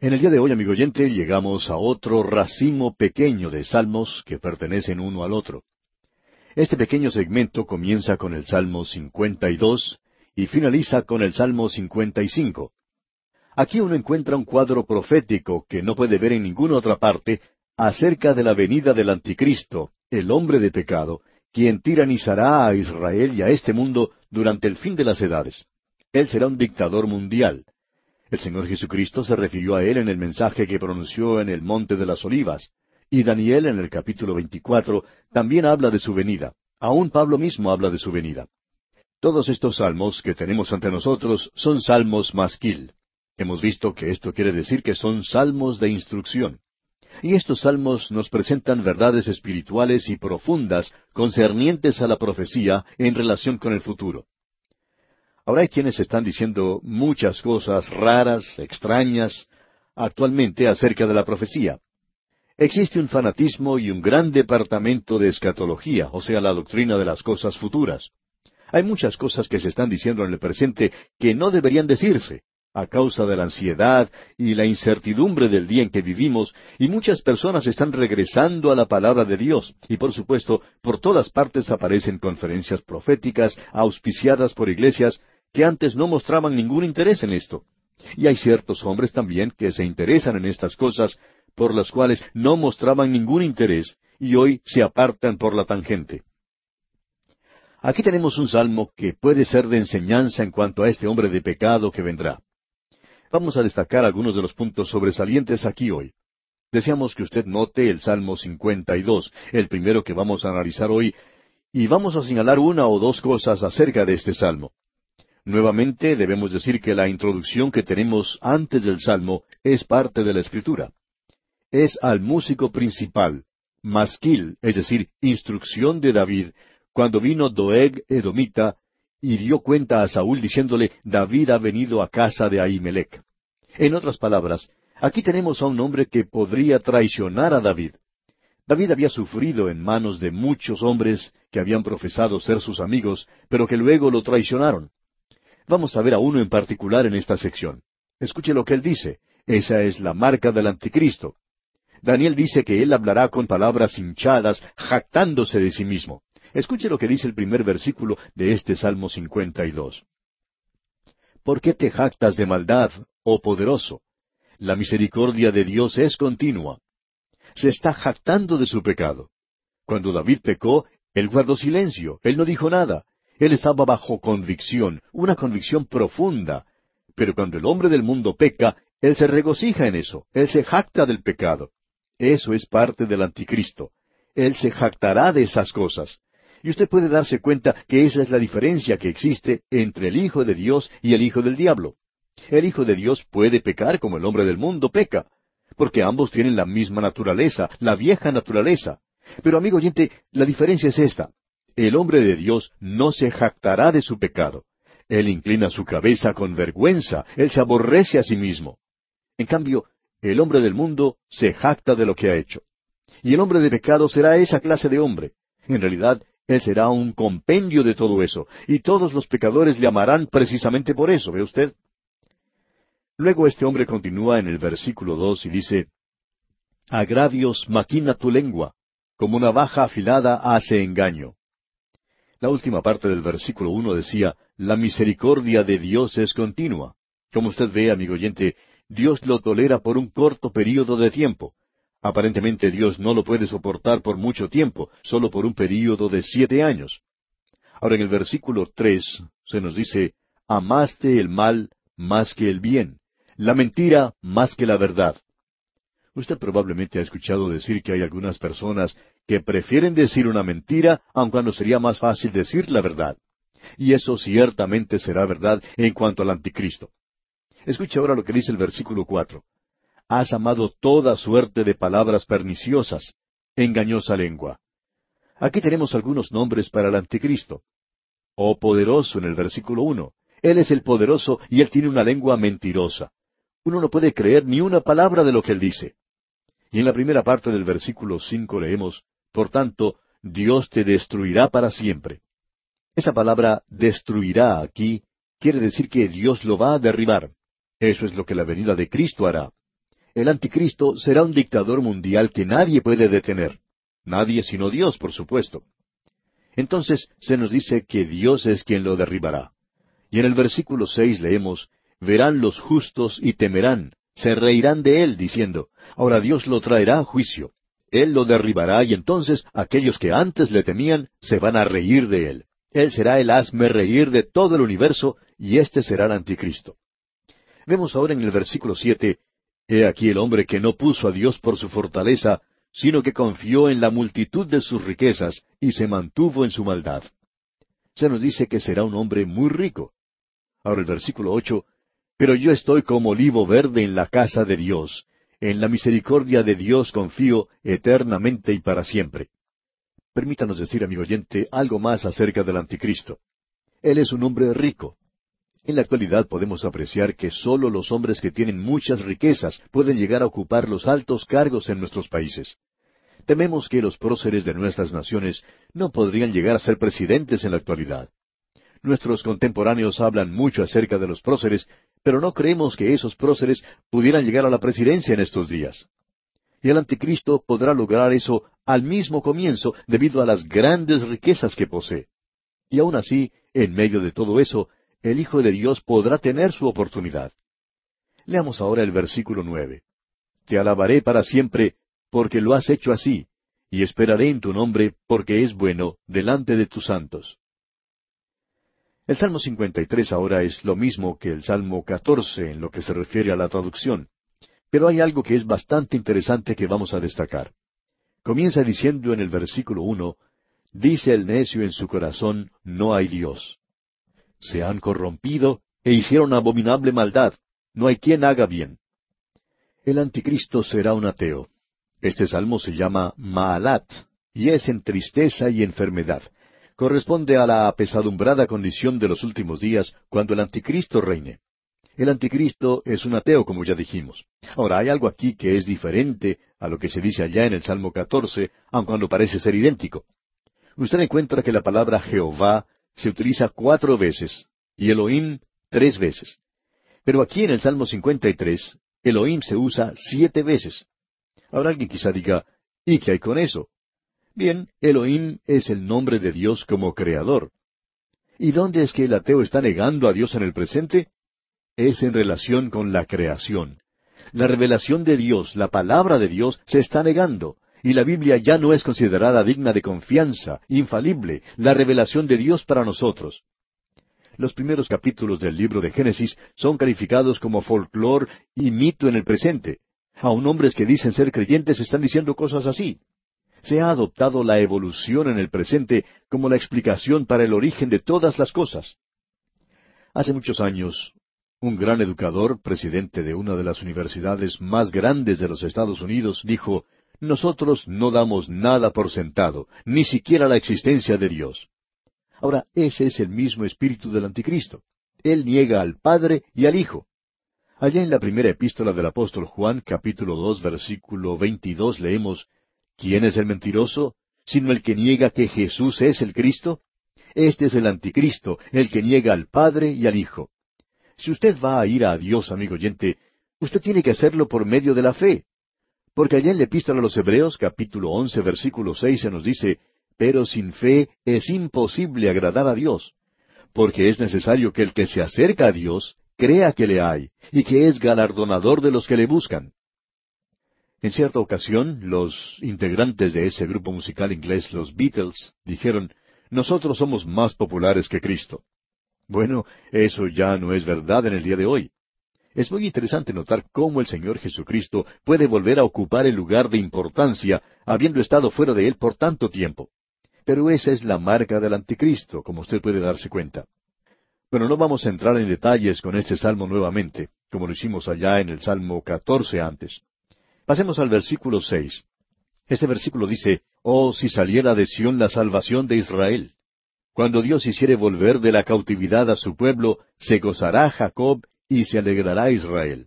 En el día de hoy, amigo oyente, llegamos a otro racimo pequeño de salmos que pertenecen uno al otro. Este pequeño segmento comienza con el Salmo 52 y finaliza con el Salmo 55. Aquí uno encuentra un cuadro profético que no puede ver en ninguna otra parte acerca de la venida del anticristo, el hombre de pecado, quien tiranizará a Israel y a este mundo durante el fin de las edades. Él será un dictador mundial. El Señor Jesucristo se refirió a él en el mensaje que pronunció en el Monte de las Olivas. Y Daniel en el capítulo 24 también habla de su venida. Aún Pablo mismo habla de su venida. Todos estos salmos que tenemos ante nosotros son salmos masquil. Hemos visto que esto quiere decir que son salmos de instrucción. Y estos salmos nos presentan verdades espirituales y profundas concernientes a la profecía en relación con el futuro. Ahora hay quienes están diciendo muchas cosas raras, extrañas, actualmente acerca de la profecía. Existe un fanatismo y un gran departamento de escatología, o sea, la doctrina de las cosas futuras. Hay muchas cosas que se están diciendo en el presente que no deberían decirse, a causa de la ansiedad y la incertidumbre del día en que vivimos, y muchas personas están regresando a la palabra de Dios, y por supuesto, por todas partes aparecen conferencias proféticas auspiciadas por iglesias que antes no mostraban ningún interés en esto. Y hay ciertos hombres también que se interesan en estas cosas, por las cuales no mostraban ningún interés, y hoy se apartan por la tangente. Aquí tenemos un salmo que puede ser de enseñanza en cuanto a este hombre de pecado que vendrá. Vamos a destacar algunos de los puntos sobresalientes aquí hoy. Deseamos que usted note el Salmo 52, el primero que vamos a analizar hoy, y vamos a señalar una o dos cosas acerca de este salmo. Nuevamente debemos decir que la introducción que tenemos antes del Salmo es parte de la Escritura. Es al músico principal, masquil, es decir, instrucción de David, cuando vino Doeg Edomita y dio cuenta a Saúl diciéndole, David ha venido a casa de Ahimelech. En otras palabras, aquí tenemos a un hombre que podría traicionar a David. David había sufrido en manos de muchos hombres que habían profesado ser sus amigos, pero que luego lo traicionaron. Vamos a ver a uno en particular en esta sección. Escuche lo que él dice. Esa es la marca del anticristo. Daniel dice que él hablará con palabras hinchadas, jactándose de sí mismo. Escuche lo que dice el primer versículo de este Salmo 52. ¿Por qué te jactas de maldad, oh poderoso? La misericordia de Dios es continua. Se está jactando de su pecado. Cuando David pecó, él guardó silencio, él no dijo nada, él estaba bajo convicción, una convicción profunda. Pero cuando el hombre del mundo peca, él se regocija en eso, él se jacta del pecado. Eso es parte del anticristo. Él se jactará de esas cosas. Y usted puede darse cuenta que esa es la diferencia que existe entre el Hijo de Dios y el Hijo del Diablo. El Hijo de Dios puede pecar como el hombre del mundo peca, porque ambos tienen la misma naturaleza, la vieja naturaleza. Pero amigo oyente, la diferencia es esta el hombre de Dios no se jactará de su pecado. Él inclina su cabeza con vergüenza, él se aborrece a sí mismo. En cambio, el hombre del mundo se jacta de lo que ha hecho. Y el hombre de pecado será esa clase de hombre. En realidad, él será un compendio de todo eso, y todos los pecadores le amarán precisamente por eso, ¿ve usted? Luego este hombre continúa en el versículo dos y dice, Agravios maquina tu lengua, como una baja afilada hace engaño. La última parte del versículo uno decía, La misericordia de Dios es continua. Como usted ve, amigo oyente, Dios lo tolera por un corto período de tiempo. Aparentemente Dios no lo puede soportar por mucho tiempo, solo por un período de siete años. Ahora en el versículo tres se nos dice, Amaste el mal más que el bien, la mentira más que la verdad. Usted probablemente ha escuchado decir que hay algunas personas que prefieren decir una mentira aun cuando sería más fácil decir la verdad. Y eso ciertamente será verdad en cuanto al anticristo. Escuche ahora lo que dice el versículo cuatro. Has amado toda suerte de palabras perniciosas, engañosa lengua. Aquí tenemos algunos nombres para el anticristo. Oh poderoso en el versículo uno. Él es el poderoso y él tiene una lengua mentirosa. Uno no puede creer ni una palabra de lo que él dice. Y en la primera parte del versículo cinco leemos, Por tanto, Dios te destruirá para siempre. Esa palabra destruirá aquí quiere decir que Dios lo va a derribar. Eso es lo que la venida de Cristo hará. El anticristo será un dictador mundial que nadie puede detener. Nadie sino Dios, por supuesto. Entonces se nos dice que Dios es quien lo derribará. Y en el versículo seis leemos, Verán los justos y temerán, se reirán de él, diciendo, Ahora Dios lo traerá a juicio. Él lo derribará y entonces aquellos que antes le temían se van a reír de él. Él será el hazme reír de todo el universo y éste será el anticristo. Vemos ahora en el versículo siete, He aquí el hombre que no puso a Dios por su fortaleza, sino que confió en la multitud de sus riquezas y se mantuvo en su maldad. Se nos dice que será un hombre muy rico. Ahora el versículo ocho, Pero yo estoy como olivo verde en la casa de Dios, en la misericordia de Dios confío eternamente y para siempre. Permítanos decir, amigo oyente, algo más acerca del anticristo. Él es un hombre rico. En la actualidad podemos apreciar que sólo los hombres que tienen muchas riquezas pueden llegar a ocupar los altos cargos en nuestros países. Tememos que los próceres de nuestras naciones no podrían llegar a ser presidentes en la actualidad. Nuestros contemporáneos hablan mucho acerca de los próceres, pero no creemos que esos próceres pudieran llegar a la presidencia en estos días. Y el anticristo podrá lograr eso al mismo comienzo debido a las grandes riquezas que posee. Y aun así, en medio de todo eso, el Hijo de Dios podrá tener su oportunidad. Leamos ahora el versículo nueve. Te alabaré para siempre, porque lo has hecho así, y esperaré en tu nombre, porque es bueno, delante de tus santos. El Salmo 53 ahora es lo mismo que el Salmo 14 en lo que se refiere a la traducción. Pero hay algo que es bastante interesante que vamos a destacar. Comienza diciendo en el versículo uno, Dice el necio en su corazón, no hay Dios. Se han corrompido e hicieron abominable maldad. No hay quien haga bien. El anticristo será un ateo. Este salmo se llama Maalat, y es en tristeza y enfermedad corresponde a la apesadumbrada condición de los últimos días cuando el anticristo reine. El anticristo es un ateo, como ya dijimos. Ahora, hay algo aquí que es diferente a lo que se dice allá en el Salmo 14, aun cuando parece ser idéntico. Usted encuentra que la palabra Jehová se utiliza cuatro veces y Elohim tres veces. Pero aquí en el Salmo 53, Elohim se usa siete veces. Ahora alguien quizá diga, ¿y qué hay con eso? Bien, Elohim es el nombre de Dios como creador. ¿Y dónde es que el ateo está negando a Dios en el presente? Es en relación con la creación. La revelación de Dios, la palabra de Dios, se está negando, y la Biblia ya no es considerada digna de confianza, infalible, la revelación de Dios para nosotros. Los primeros capítulos del libro de Génesis son calificados como folclor y mito en el presente. Aun hombres que dicen ser creyentes están diciendo cosas así se ha adoptado la evolución en el presente como la explicación para el origen de todas las cosas. Hace muchos años, un gran educador, presidente de una de las universidades más grandes de los Estados Unidos, dijo, Nosotros no damos nada por sentado, ni siquiera la existencia de Dios. Ahora, ese es el mismo espíritu del anticristo. Él niega al Padre y al Hijo. Allá en la primera epístola del apóstol Juan, capítulo dos, versículo veintidós, leemos ¿Quién es el mentiroso? sino el que niega que Jesús es el Cristo. Este es el anticristo, el que niega al Padre y al Hijo. Si usted va a ir a Dios, amigo oyente, usted tiene que hacerlo por medio de la fe. Porque allá en la epístola a los Hebreos, capítulo once, versículo seis, se nos dice, Pero sin fe es imposible agradar a Dios, porque es necesario que el que se acerca a Dios crea que le hay, y que es galardonador de los que le buscan. En cierta ocasión, los integrantes de ese grupo musical inglés, los Beatles, dijeron, nosotros somos más populares que Cristo. Bueno, eso ya no es verdad en el día de hoy. Es muy interesante notar cómo el Señor Jesucristo puede volver a ocupar el lugar de importancia, habiendo estado fuera de él por tanto tiempo. Pero esa es la marca del anticristo, como usted puede darse cuenta. Bueno, no vamos a entrar en detalles con este salmo nuevamente, como lo hicimos allá en el Salmo 14 antes. Pasemos al versículo seis. Este versículo dice, Oh, si saliera de Sión la salvación de Israel. Cuando Dios hiciere volver de la cautividad a su pueblo, se gozará Jacob y se alegrará Israel.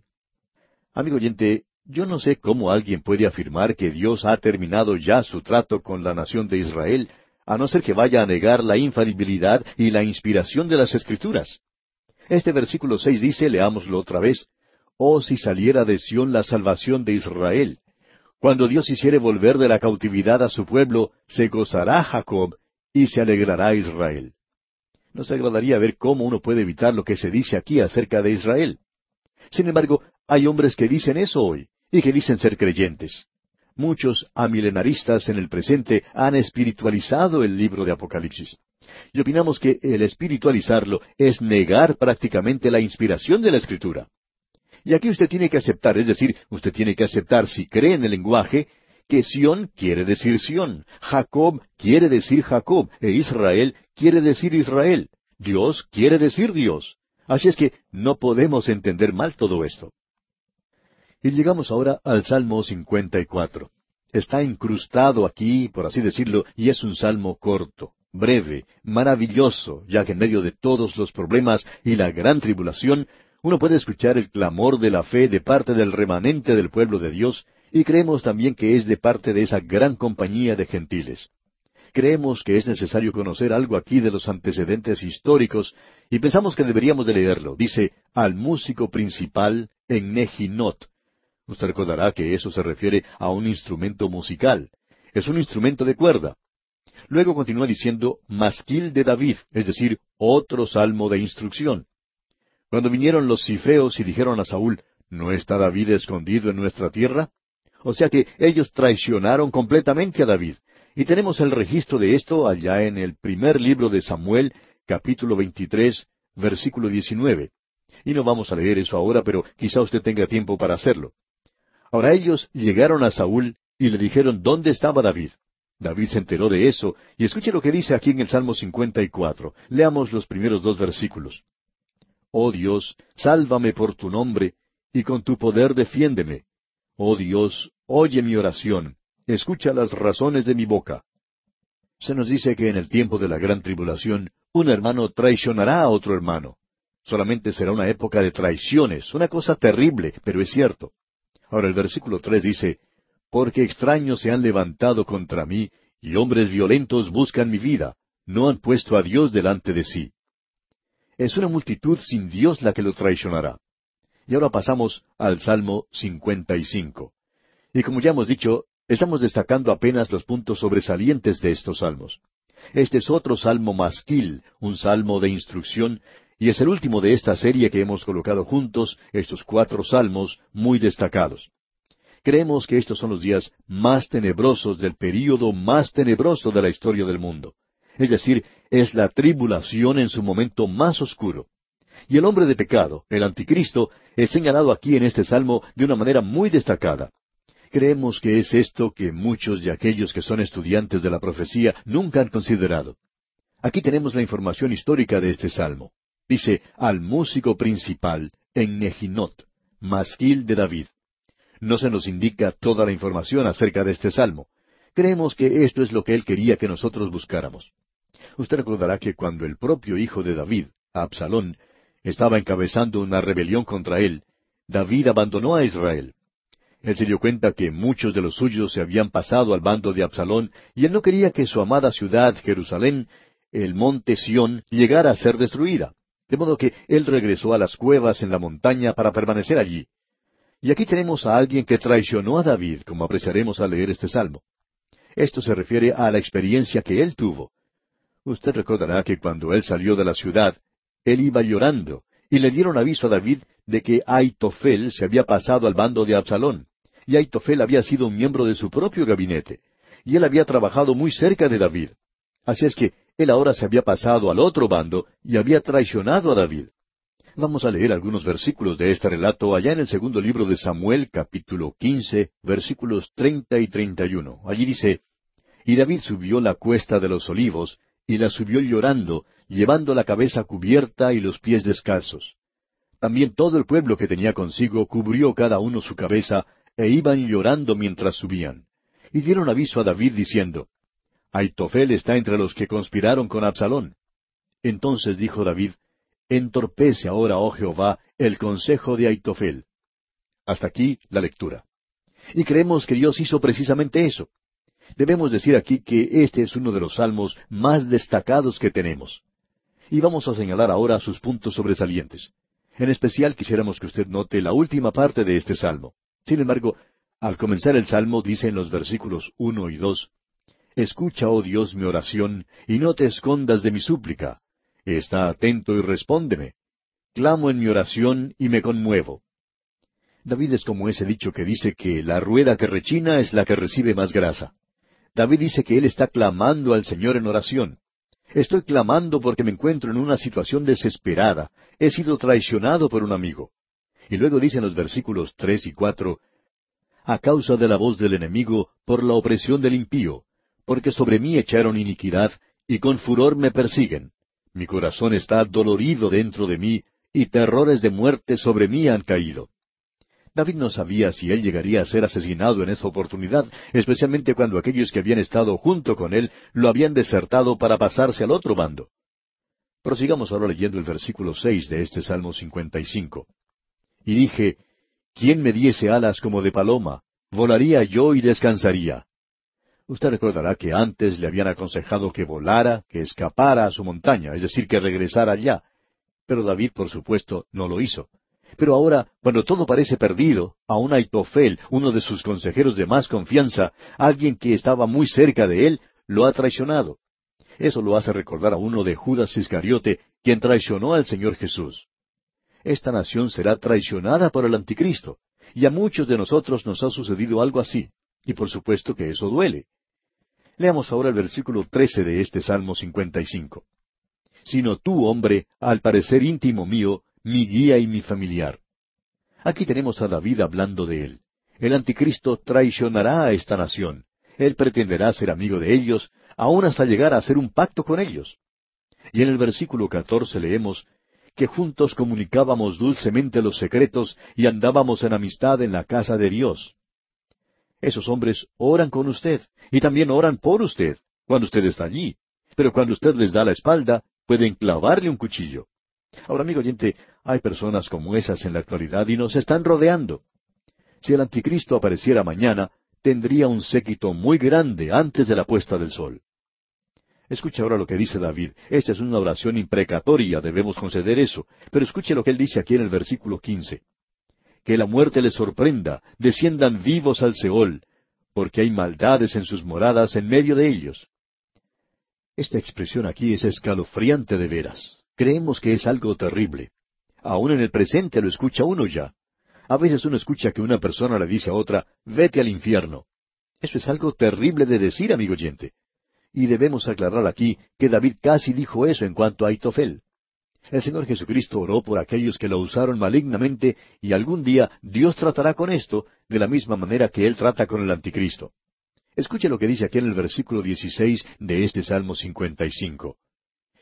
Amigo oyente, yo no sé cómo alguien puede afirmar que Dios ha terminado ya su trato con la nación de Israel, a no ser que vaya a negar la infalibilidad y la inspiración de las Escrituras. Este versículo seis dice, leámoslo otra vez, oh si saliera de Sión la salvación de Israel. Cuando Dios hiciere volver de la cautividad a su pueblo, se gozará Jacob y se alegrará Israel. Nos agradaría ver cómo uno puede evitar lo que se dice aquí acerca de Israel. Sin embargo, hay hombres que dicen eso hoy, y que dicen ser creyentes. Muchos amilenaristas en el presente han espiritualizado el libro de Apocalipsis. Y opinamos que el espiritualizarlo es negar prácticamente la inspiración de la Escritura. Y aquí usted tiene que aceptar, es decir, usted tiene que aceptar si cree en el lenguaje, que Sión quiere decir Sión, Jacob quiere decir Jacob, e Israel quiere decir Israel, Dios quiere decir Dios. Así es que no podemos entender mal todo esto. Y llegamos ahora al Salmo 54. Está incrustado aquí, por así decirlo, y es un salmo corto breve, maravilloso, ya que en medio de todos los problemas y la gran tribulación, uno puede escuchar el clamor de la fe de parte del remanente del pueblo de Dios, y creemos también que es de parte de esa gran compañía de gentiles. Creemos que es necesario conocer algo aquí de los antecedentes históricos, y pensamos que deberíamos de leerlo. Dice, al músico principal en Nejinot. Usted recordará que eso se refiere a un instrumento musical. Es un instrumento de cuerda. Luego continúa diciendo masquil de David, es decir, otro salmo de instrucción. Cuando vinieron los cifeos y dijeron a Saúl, ¿no está David escondido en nuestra tierra? O sea que ellos traicionaron completamente a David. Y tenemos el registro de esto allá en el primer libro de Samuel, capítulo 23, versículo 19. Y no vamos a leer eso ahora, pero quizá usted tenga tiempo para hacerlo. Ahora ellos llegaron a Saúl y le dijeron dónde estaba David. David se enteró de eso, y escuche lo que dice aquí en el Salmo 54. Leamos los primeros dos versículos. Oh Dios, sálvame por tu nombre, y con tu poder defiéndeme. Oh Dios, oye mi oración, escucha las razones de mi boca. Se nos dice que en el tiempo de la gran tribulación, un hermano traicionará a otro hermano. Solamente será una época de traiciones, una cosa terrible, pero es cierto. Ahora el versículo tres dice, porque extraños se han levantado contra mí, y hombres violentos buscan mi vida, no han puesto a Dios delante de sí. Es una multitud sin Dios la que lo traicionará. Y ahora pasamos al Salmo 55. Y como ya hemos dicho, estamos destacando apenas los puntos sobresalientes de estos salmos. Este es otro salmo masquil, un salmo de instrucción, y es el último de esta serie que hemos colocado juntos, estos cuatro salmos muy destacados. Creemos que estos son los días más tenebrosos del período más tenebroso de la historia del mundo. Es decir, es la tribulación en su momento más oscuro. Y el hombre de pecado, el anticristo, es señalado aquí en este salmo de una manera muy destacada. Creemos que es esto que muchos de aquellos que son estudiantes de la profecía nunca han considerado. Aquí tenemos la información histórica de este salmo. Dice, al músico principal en Nejinot, masquil de David no se nos indica toda la información acerca de este salmo. Creemos que esto es lo que él quería que nosotros buscáramos. Usted recordará que cuando el propio hijo de David, Absalón, estaba encabezando una rebelión contra él, David abandonó a Israel. Él se dio cuenta que muchos de los suyos se habían pasado al bando de Absalón, y él no quería que su amada ciudad, Jerusalén, el monte Sión, llegara a ser destruida. De modo que él regresó a las cuevas en la montaña para permanecer allí. Y aquí tenemos a alguien que traicionó a David, como apreciaremos al leer este salmo. Esto se refiere a la experiencia que él tuvo. Usted recordará que cuando él salió de la ciudad, él iba llorando, y le dieron aviso a David de que Aitofel se había pasado al bando de Absalón, y Aitofel había sido un miembro de su propio gabinete, y él había trabajado muy cerca de David. Así es que él ahora se había pasado al otro bando y había traicionado a David. Vamos a leer algunos versículos de este relato allá en el segundo libro de Samuel, capítulo quince, versículos treinta y treinta y uno. Allí dice, Y David subió la cuesta de los olivos, y la subió llorando, llevando la cabeza cubierta y los pies descalzos. También todo el pueblo que tenía consigo cubrió cada uno su cabeza, e iban llorando mientras subían. Y dieron aviso a David diciendo, Aitofel está entre los que conspiraron con Absalón. Entonces dijo David, Entorpece ahora, oh Jehová, el consejo de Aitofel. Hasta aquí la lectura. Y creemos que Dios hizo precisamente eso. Debemos decir aquí que este es uno de los salmos más destacados que tenemos. Y vamos a señalar ahora sus puntos sobresalientes. En especial quisiéramos que usted note la última parte de este salmo. Sin embargo, al comenzar el salmo dice en los versículos uno y dos Escucha, oh Dios, mi oración, y no te escondas de mi súplica. Está atento y respóndeme. Clamo en mi oración y me conmuevo. David es como ese dicho que dice que la rueda que rechina es la que recibe más grasa. David dice que él está clamando al Señor en oración. Estoy clamando porque me encuentro en una situación desesperada. He sido traicionado por un amigo. Y luego dice en los versículos tres y cuatro, A causa de la voz del enemigo, por la opresión del impío, porque sobre mí echaron iniquidad, y con furor me persiguen. Mi corazón está dolorido dentro de mí, y terrores de muerte sobre mí han caído. David no sabía si él llegaría a ser asesinado en esa oportunidad, especialmente cuando aquellos que habían estado junto con él lo habían desertado para pasarse al otro bando. Prosigamos ahora leyendo el versículo seis de este Salmo 55. Y dije, ¿quién me diese alas como de paloma? Volaría yo y descansaría. Usted recordará que antes le habían aconsejado que volara, que escapara a su montaña, es decir, que regresara allá. Pero David, por supuesto, no lo hizo. Pero ahora, cuando todo parece perdido, aun Aitofel, uno de sus consejeros de más confianza, alguien que estaba muy cerca de él, lo ha traicionado. Eso lo hace recordar a uno de Judas Iscariote, quien traicionó al Señor Jesús. Esta nación será traicionada por el anticristo, y a muchos de nosotros nos ha sucedido algo así, y por supuesto que eso duele. Leamos ahora el versículo trece de este Salmo 55. Sino tú, hombre, al parecer íntimo mío, mi guía y mi familiar. Aquí tenemos a David hablando de él. El anticristo traicionará a esta nación. Él pretenderá ser amigo de ellos, aun hasta llegar a hacer un pacto con ellos. Y en el versículo catorce leemos que juntos comunicábamos dulcemente los secretos y andábamos en amistad en la casa de Dios. Esos hombres oran con usted y también oran por usted cuando usted está allí. Pero cuando usted les da la espalda, pueden clavarle un cuchillo. Ahora, amigo oyente, hay personas como esas en la actualidad y nos están rodeando. Si el anticristo apareciera mañana, tendría un séquito muy grande antes de la puesta del sol. Escuche ahora lo que dice David. Esta es una oración imprecatoria, debemos conceder eso. Pero escuche lo que él dice aquí en el versículo quince. Que la muerte les sorprenda, desciendan vivos al Seol, porque hay maldades en sus moradas en medio de ellos. Esta expresión aquí es escalofriante de veras. Creemos que es algo terrible. Aún en el presente lo escucha uno ya. A veces uno escucha que una persona le dice a otra, vete al infierno. Eso es algo terrible de decir, amigo oyente. Y debemos aclarar aquí que David casi dijo eso en cuanto a Aitofel. El Señor Jesucristo oró por aquellos que lo usaron malignamente y algún día Dios tratará con esto de la misma manera que Él trata con el anticristo. Escuche lo que dice aquí en el versículo 16 de este Salmo 55.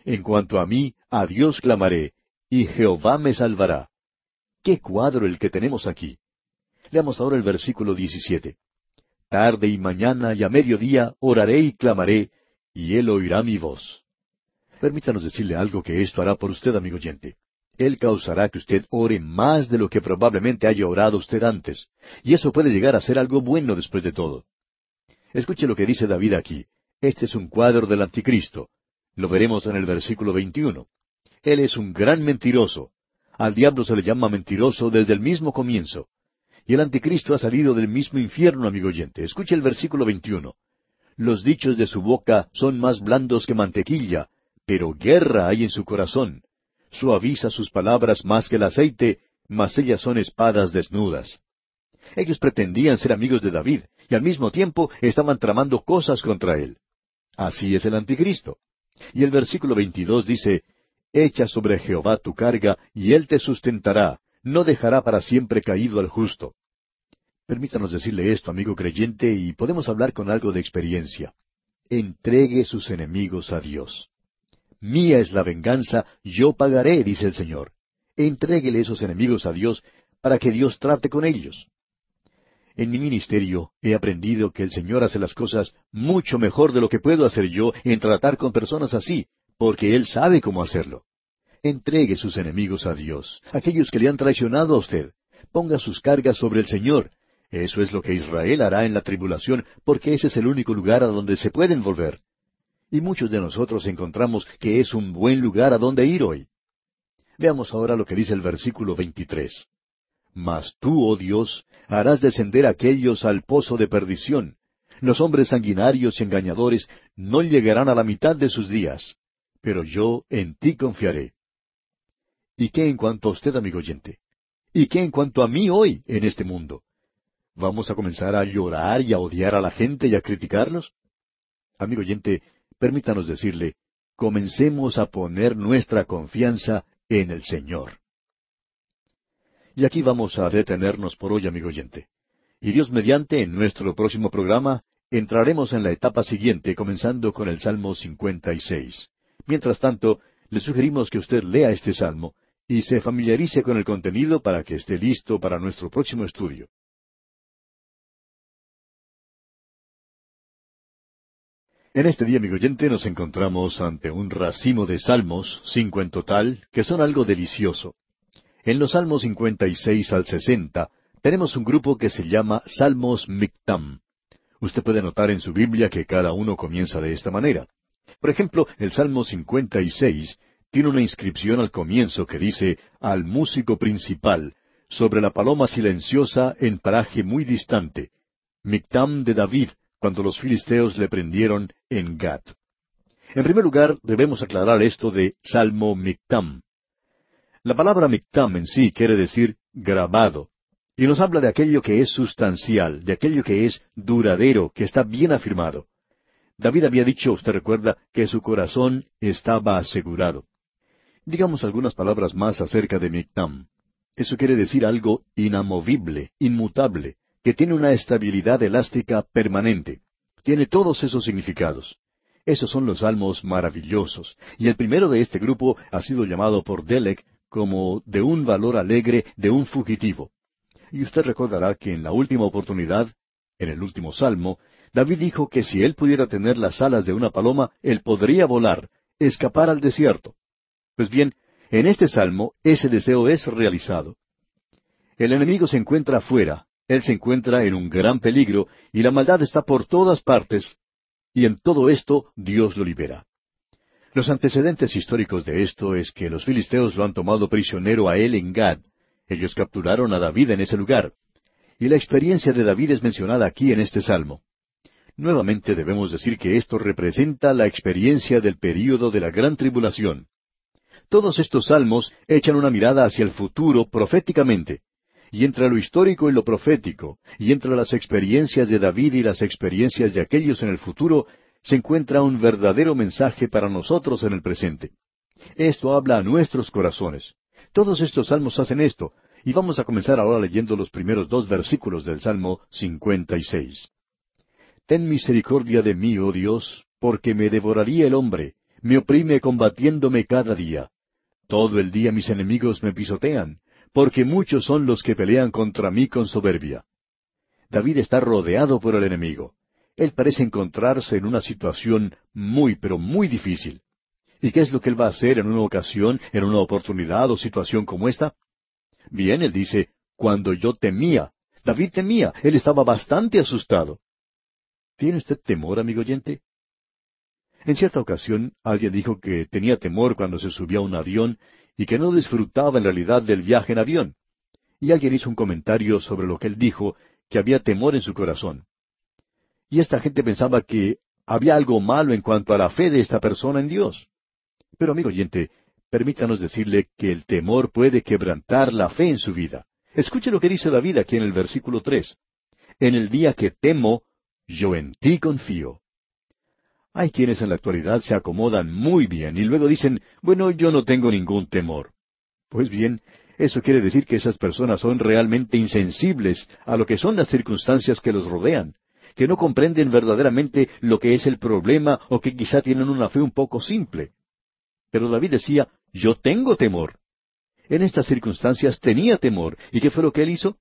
En cuanto a mí, a Dios clamaré, y Jehová me salvará. Qué cuadro el que tenemos aquí. Leamos ahora el versículo 17. Tarde y mañana y a mediodía oraré y clamaré, y él oirá mi voz. Permítanos decirle algo que esto hará por usted, amigo oyente. Él causará que usted ore más de lo que probablemente haya orado usted antes, y eso puede llegar a ser algo bueno después de todo. Escuche lo que dice David aquí. Este es un cuadro del anticristo. Lo veremos en el versículo 21. Él es un gran mentiroso. Al diablo se le llama mentiroso desde el mismo comienzo. Y el anticristo ha salido del mismo infierno, amigo oyente. Escuche el versículo 21. Los dichos de su boca son más blandos que mantequilla, pero guerra hay en su corazón. Suaviza sus palabras más que el aceite, mas ellas son espadas desnudas. Ellos pretendían ser amigos de David, y al mismo tiempo estaban tramando cosas contra él. Así es el anticristo. Y el versículo 22 dice, Echa sobre Jehová tu carga, y él te sustentará, no dejará para siempre caído al justo. Permítanos decirle esto, amigo creyente, y podemos hablar con algo de experiencia. Entregue sus enemigos a Dios. Mía es la venganza, yo pagaré, dice el Señor. Entréguele esos enemigos a Dios para que Dios trate con ellos. En mi ministerio he aprendido que el Señor hace las cosas mucho mejor de lo que puedo hacer yo en tratar con personas así, porque Él sabe cómo hacerlo. Entregue sus enemigos a Dios, aquellos que le han traicionado a usted. Ponga sus cargas sobre el Señor. Eso es lo que Israel hará en la tribulación, porque ese es el único lugar a donde se pueden volver. Y muchos de nosotros encontramos que es un buen lugar a donde ir hoy. Veamos ahora lo que dice el versículo 23. Mas tú, oh Dios, harás descender a aquellos al pozo de perdición. Los hombres sanguinarios y engañadores no llegarán a la mitad de sus días. Pero yo en ti confiaré. ¿Y qué en cuanto a usted, amigo oyente? ¿Y qué en cuanto a mí hoy en este mundo? ¿Vamos a comenzar a llorar y a odiar a la gente y a criticarlos? Amigo oyente, permítanos decirle, comencemos a poner nuestra confianza en el Señor. Y aquí vamos a detenernos por hoy, amigo oyente. Y Dios mediante, en nuestro próximo programa, entraremos en la etapa siguiente, comenzando con el Salmo 56. Mientras tanto, le sugerimos que usted lea este salmo y se familiarice con el contenido para que esté listo para nuestro próximo estudio. En este día, amigo oyente, nos encontramos ante un racimo de salmos, cinco en total, que son algo delicioso. En los salmos 56 al 60 tenemos un grupo que se llama Salmos Mictam. Usted puede notar en su Biblia que cada uno comienza de esta manera. Por ejemplo, el Salmo 56 tiene una inscripción al comienzo que dice al músico principal, sobre la paloma silenciosa en paraje muy distante. Mictam de David, cuando los filisteos le prendieron en Gat. En primer lugar, debemos aclarar esto de Salmo Mictam. La palabra Mictam en sí quiere decir grabado, y nos habla de aquello que es sustancial, de aquello que es duradero, que está bien afirmado. David había dicho, usted recuerda, que su corazón estaba asegurado. Digamos algunas palabras más acerca de Mictam. Eso quiere decir algo inamovible, inmutable, que tiene una estabilidad elástica permanente. Tiene todos esos significados. Esos son los salmos maravillosos, y el primero de este grupo ha sido llamado por Delec como de un valor alegre de un fugitivo. Y usted recordará que en la última oportunidad, en el último salmo, David dijo que si él pudiera tener las alas de una paloma, él podría volar, escapar al desierto. Pues bien, en este salmo ese deseo es realizado. El enemigo se encuentra afuera, él se encuentra en un gran peligro y la maldad está por todas partes, y en todo esto Dios lo libera. Los antecedentes históricos de esto es que los filisteos lo han tomado prisionero a él en Gad. Ellos capturaron a David en ese lugar. Y la experiencia de David es mencionada aquí en este salmo. Nuevamente debemos decir que esto representa la experiencia del período de la gran tribulación. Todos estos salmos echan una mirada hacia el futuro proféticamente y entre lo histórico y lo profético, y entre las experiencias de David y las experiencias de aquellos en el futuro, se encuentra un verdadero mensaje para nosotros en el presente. Esto habla a nuestros corazones. Todos estos salmos hacen esto, y vamos a comenzar ahora leyendo los primeros dos versículos del Salmo 56. Ten misericordia de mí, oh Dios, porque me devoraría el hombre, me oprime combatiéndome cada día. Todo el día mis enemigos me pisotean, porque muchos son los que pelean contra mí con soberbia. David está rodeado por el enemigo. Él parece encontrarse en una situación muy, pero muy difícil. ¿Y qué es lo que él va a hacer en una ocasión, en una oportunidad o situación como esta? Bien, él dice, cuando yo temía. David temía, él estaba bastante asustado. ¿Tiene usted temor, amigo oyente? En cierta ocasión alguien dijo que tenía temor cuando se subía a un avión y que no disfrutaba en realidad del viaje en avión. Y alguien hizo un comentario sobre lo que él dijo, que había temor en su corazón. Y esta gente pensaba que había algo malo en cuanto a la fe de esta persona en Dios. Pero amigo oyente, permítanos decirle que el temor puede quebrantar la fe en su vida. Escuche lo que dice David aquí en el versículo tres. En el día que temo, yo en ti confío. Hay quienes en la actualidad se acomodan muy bien y luego dicen, bueno, yo no tengo ningún temor. Pues bien, eso quiere decir que esas personas son realmente insensibles a lo que son las circunstancias que los rodean, que no comprenden verdaderamente lo que es el problema o que quizá tienen una fe un poco simple. Pero David decía, yo tengo temor. En estas circunstancias tenía temor. ¿Y qué fue lo que él hizo?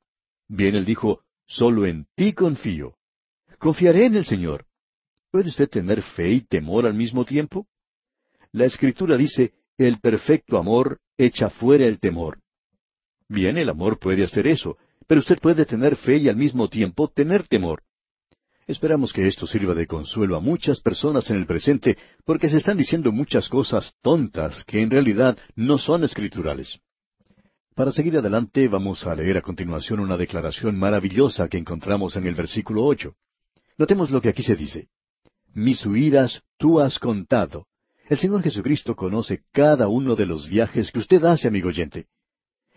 Bien, él dijo, solo en ti confío. Confiaré en el Señor. ¿Puede usted tener fe y temor al mismo tiempo? La Escritura dice, el perfecto amor echa fuera el temor. Bien, el amor puede hacer eso, pero usted puede tener fe y al mismo tiempo tener temor. Esperamos que esto sirva de consuelo a muchas personas en el presente porque se están diciendo muchas cosas tontas que en realidad no son escriturales. Para seguir adelante vamos a leer a continuación una declaración maravillosa que encontramos en el versículo ocho. Notemos lo que aquí se dice. Mis huidas tú has contado. El Señor Jesucristo conoce cada uno de los viajes que usted hace, amigo oyente.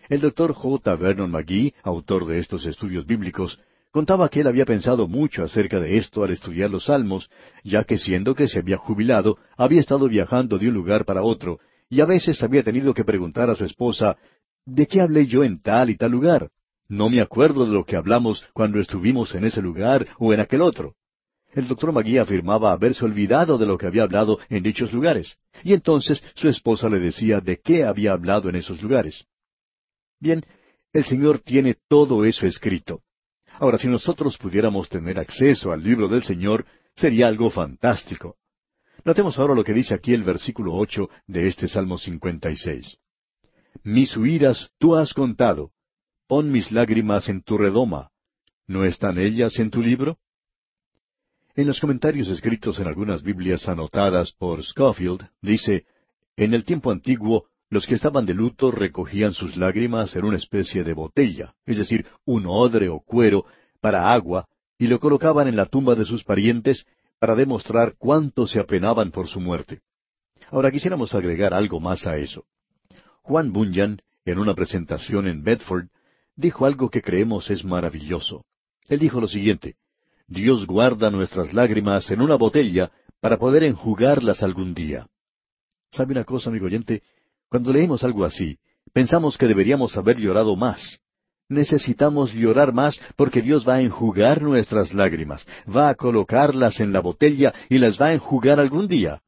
El doctor J. Vernon McGee, autor de estos estudios bíblicos, contaba que él había pensado mucho acerca de esto al estudiar los salmos, ya que siendo que se había jubilado, había estado viajando de un lugar para otro, y a veces había tenido que preguntar a su esposa, ¿de qué hablé yo en tal y tal lugar? No me acuerdo de lo que hablamos cuando estuvimos en ese lugar o en aquel otro. El doctor Magui afirmaba haberse olvidado de lo que había hablado en dichos lugares, y entonces su esposa le decía de qué había hablado en esos lugares. Bien, el Señor tiene todo eso escrito. Ahora, si nosotros pudiéramos tener acceso al libro del Señor, sería algo fantástico. Notemos ahora lo que dice aquí el versículo ocho de este Salmo 56. Mis huidas tú has contado. Pon mis lágrimas en tu redoma. ¿No están ellas en tu libro? En los comentarios escritos en algunas Biblias anotadas por Schofield, dice, En el tiempo antiguo, los que estaban de luto recogían sus lágrimas en una especie de botella, es decir, un odre o cuero, para agua, y lo colocaban en la tumba de sus parientes para demostrar cuánto se apenaban por su muerte. Ahora quisiéramos agregar algo más a eso. Juan Bunyan, en una presentación en Bedford, dijo algo que creemos es maravilloso. Él dijo lo siguiente, Dios guarda nuestras lágrimas en una botella para poder enjugarlas algún día. ¿Sabe una cosa, amigo oyente? Cuando leemos algo así, pensamos que deberíamos haber llorado más. Necesitamos llorar más porque Dios va a enjugar nuestras lágrimas, va a colocarlas en la botella y las va a enjugar algún día.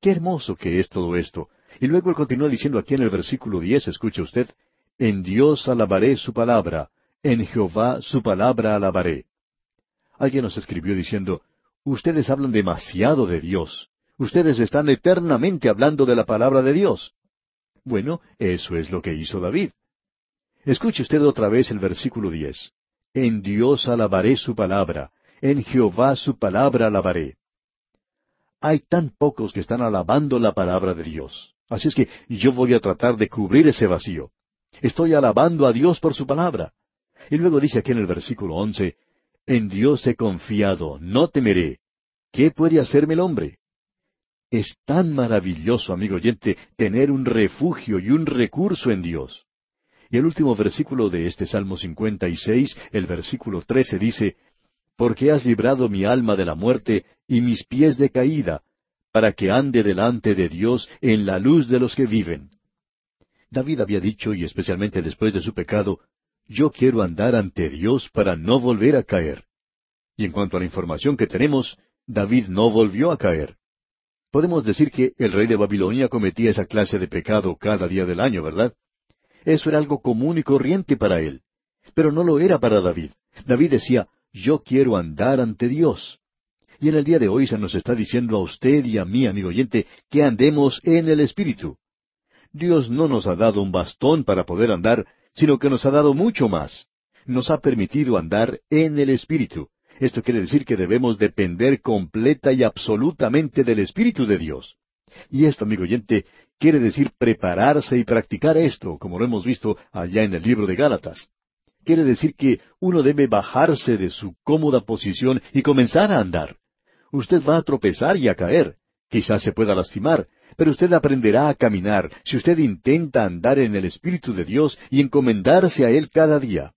Qué hermoso que es todo esto, y luego él continúa diciendo aquí en el versículo diez, escuche usted, En Dios alabaré su palabra, en Jehová su palabra alabaré. Alguien nos escribió diciendo, Ustedes hablan demasiado de Dios. Ustedes están eternamente hablando de la palabra de Dios. Bueno, eso es lo que hizo David. Escuche usted otra vez el versículo diez. En Dios alabaré su palabra, en Jehová su palabra alabaré. Hay tan pocos que están alabando la palabra de Dios. Así es que yo voy a tratar de cubrir ese vacío. Estoy alabando a Dios por su palabra. Y luego dice aquí en el versículo once, En Dios he confiado, no temeré. ¿Qué puede hacerme el hombre? Es tan maravilloso, amigo oyente, tener un refugio y un recurso en Dios. Y el último versículo de este Salmo 56, el versículo 13 dice, Porque has librado mi alma de la muerte y mis pies de caída, para que ande delante de Dios en la luz de los que viven. David había dicho, y especialmente después de su pecado, yo quiero andar ante Dios para no volver a caer. Y en cuanto a la información que tenemos, David no volvió a caer. Podemos decir que el rey de Babilonia cometía esa clase de pecado cada día del año, ¿verdad? Eso era algo común y corriente para él. Pero no lo era para David. David decía, yo quiero andar ante Dios. Y en el día de hoy se nos está diciendo a usted y a mí, amigo oyente, que andemos en el Espíritu. Dios no nos ha dado un bastón para poder andar, sino que nos ha dado mucho más. Nos ha permitido andar en el Espíritu. Esto quiere decir que debemos depender completa y absolutamente del Espíritu de Dios. Y esto, amigo oyente, quiere decir prepararse y practicar esto, como lo hemos visto allá en el libro de Gálatas. Quiere decir que uno debe bajarse de su cómoda posición y comenzar a andar. Usted va a tropezar y a caer. Quizás se pueda lastimar, pero usted aprenderá a caminar si usted intenta andar en el Espíritu de Dios y encomendarse a Él cada día.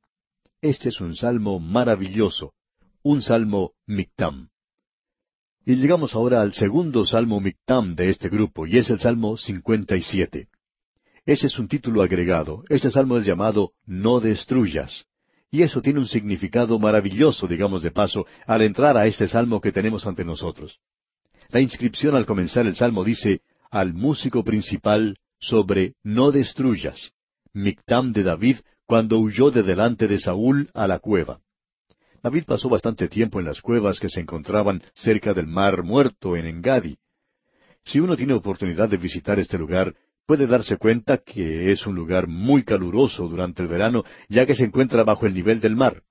Este es un salmo maravilloso, un salmo mictam. Y llegamos ahora al segundo salmo mictam de este grupo, y es el salmo 57. Ese es un título agregado. Este salmo es llamado No destruyas. Y eso tiene un significado maravilloso, digamos de paso, al entrar a este salmo que tenemos ante nosotros. La inscripción al comenzar el salmo dice, al músico principal sobre no destruyas. Mictam de David cuando huyó de delante de Saúl a la cueva. David pasó bastante tiempo en las cuevas que se encontraban cerca del mar muerto en Engadi. Si uno tiene oportunidad de visitar este lugar, puede darse cuenta que es un lugar muy caluroso durante el verano, ya que se encuentra bajo el nivel del mar.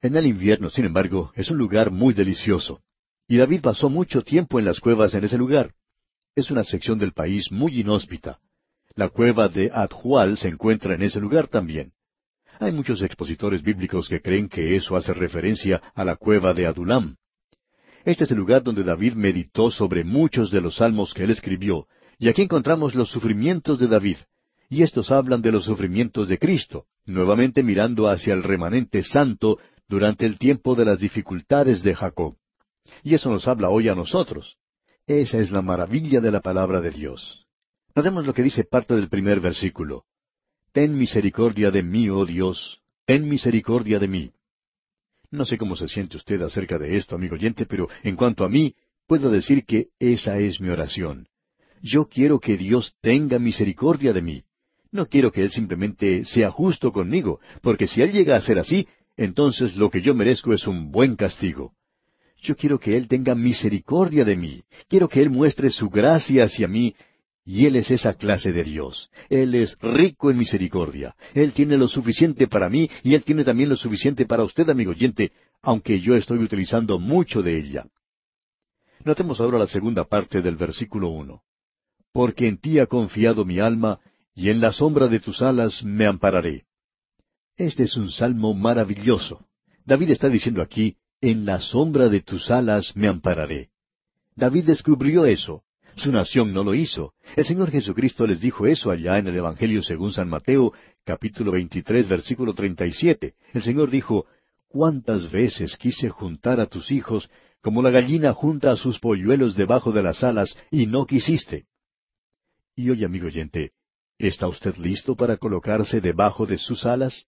En el invierno, sin embargo, es un lugar muy delicioso. Y David pasó mucho tiempo en las cuevas en ese lugar. Es una sección del país muy inhóspita. La cueva de Adjual se encuentra en ese lugar también. Hay muchos expositores bíblicos que creen que eso hace referencia a la cueva de Adulam. Este es el lugar donde David meditó sobre muchos de los salmos que él escribió, y aquí encontramos los sufrimientos de David, y estos hablan de los sufrimientos de Cristo, nuevamente mirando hacia el remanente santo durante el tiempo de las dificultades de Jacob. Y eso nos habla hoy a nosotros. Esa es la maravilla de la palabra de Dios. Notemos lo que dice parte del primer versículo. Ten misericordia de mí, oh Dios, ten misericordia de mí. No sé cómo se siente usted acerca de esto, amigo oyente, pero en cuanto a mí, puedo decir que esa es mi oración. Yo quiero que Dios tenga misericordia de mí. No quiero que Él simplemente sea justo conmigo, porque si Él llega a ser así, entonces lo que yo merezco es un buen castigo. Yo quiero que Él tenga misericordia de mí. Quiero que Él muestre su gracia hacia mí y Él es esa clase de Dios. Él es rico en misericordia. Él tiene lo suficiente para mí y Él tiene también lo suficiente para usted, amigo oyente, aunque yo estoy utilizando mucho de ella. Notemos ahora la segunda parte del versículo uno. Porque en ti ha confiado mi alma, y en la sombra de tus alas me ampararé. Este es un salmo maravilloso. David está diciendo aquí, en la sombra de tus alas me ampararé. David descubrió eso. Su nación no lo hizo. El Señor Jesucristo les dijo eso allá en el Evangelio según San Mateo, capítulo 23, versículo 37. El Señor dijo, ¿Cuántas veces quise juntar a tus hijos como la gallina junta a sus polluelos debajo de las alas y no quisiste? Y oye, amigo oyente, ¿está usted listo para colocarse debajo de sus alas?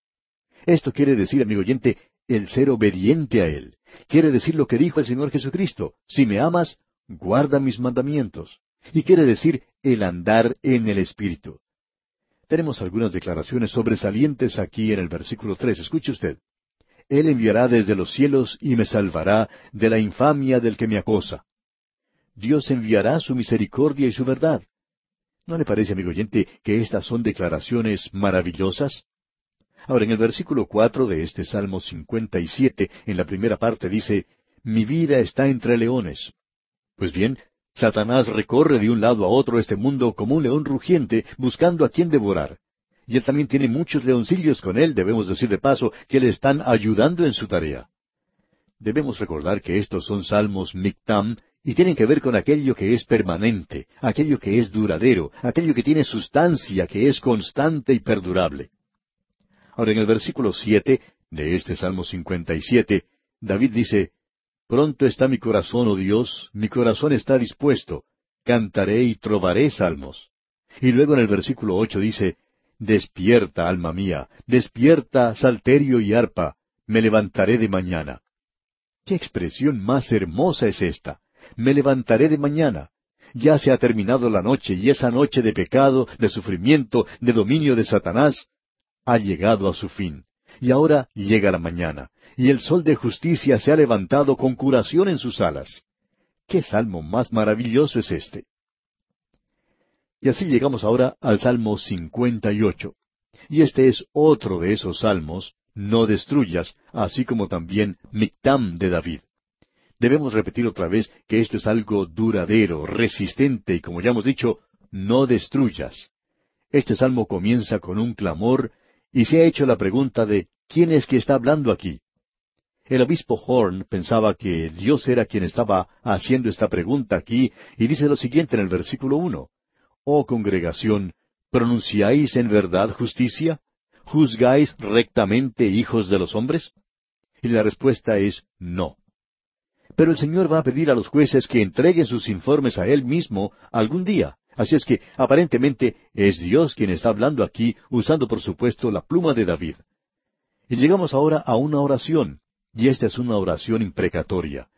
Esto quiere decir, amigo oyente, el ser obediente a Él. Quiere decir lo que dijo el Señor Jesucristo. Si me amas, guarda mis mandamientos. Y quiere decir el andar en el Espíritu. Tenemos algunas declaraciones sobresalientes aquí en el versículo tres. Escuche usted. Él enviará desde los cielos y me salvará de la infamia del que me acosa. Dios enviará su misericordia y su verdad. ¿No le parece, amigo oyente, que estas son declaraciones maravillosas? Ahora, en el versículo cuatro de este Salmo cincuenta y siete, en la primera parte dice, Mi vida está entre leones. Pues bien, Satanás recorre de un lado a otro este mundo como un león rugiente, buscando a quien devorar. Y él también tiene muchos leoncillos con él, debemos decir de paso, que le están ayudando en su tarea. Debemos recordar que estos son salmos mictam y tienen que ver con aquello que es permanente, aquello que es duradero, aquello que tiene sustancia, que es constante y perdurable. Ahora en el versículo siete de este Salmo 57, David dice, Pronto está mi corazón, oh Dios, mi corazón está dispuesto, cantaré y trovaré salmos. Y luego en el versículo ocho dice, Despierta, alma mía, despierta, salterio y arpa, me levantaré de mañana. ¿Qué expresión más hermosa es esta? Me levantaré de mañana. Ya se ha terminado la noche y esa noche de pecado, de sufrimiento, de dominio de Satanás, ha llegado a su fin. Y ahora llega la mañana, y el sol de justicia se ha levantado con curación en sus alas. ¿Qué salmo más maravilloso es este? Y así llegamos ahora al Salmo 58. Y este es otro de esos salmos, no destruyas, así como también Mictam de David. Debemos repetir otra vez que esto es algo duradero, resistente y como ya hemos dicho, no destruyas. Este salmo comienza con un clamor y se ha hecho la pregunta de ¿quién es que está hablando aquí? El obispo Horn pensaba que Dios era quien estaba haciendo esta pregunta aquí y dice lo siguiente en el versículo uno. Oh congregación, ¿pronunciáis en verdad justicia? ¿Juzgáis rectamente hijos de los hombres? Y la respuesta es no. Pero el Señor va a pedir a los jueces que entreguen sus informes a Él mismo algún día. Así es que aparentemente es Dios quien está hablando aquí, usando por supuesto la pluma de David. Y llegamos ahora a una oración, y esta es una oración imprecatoria.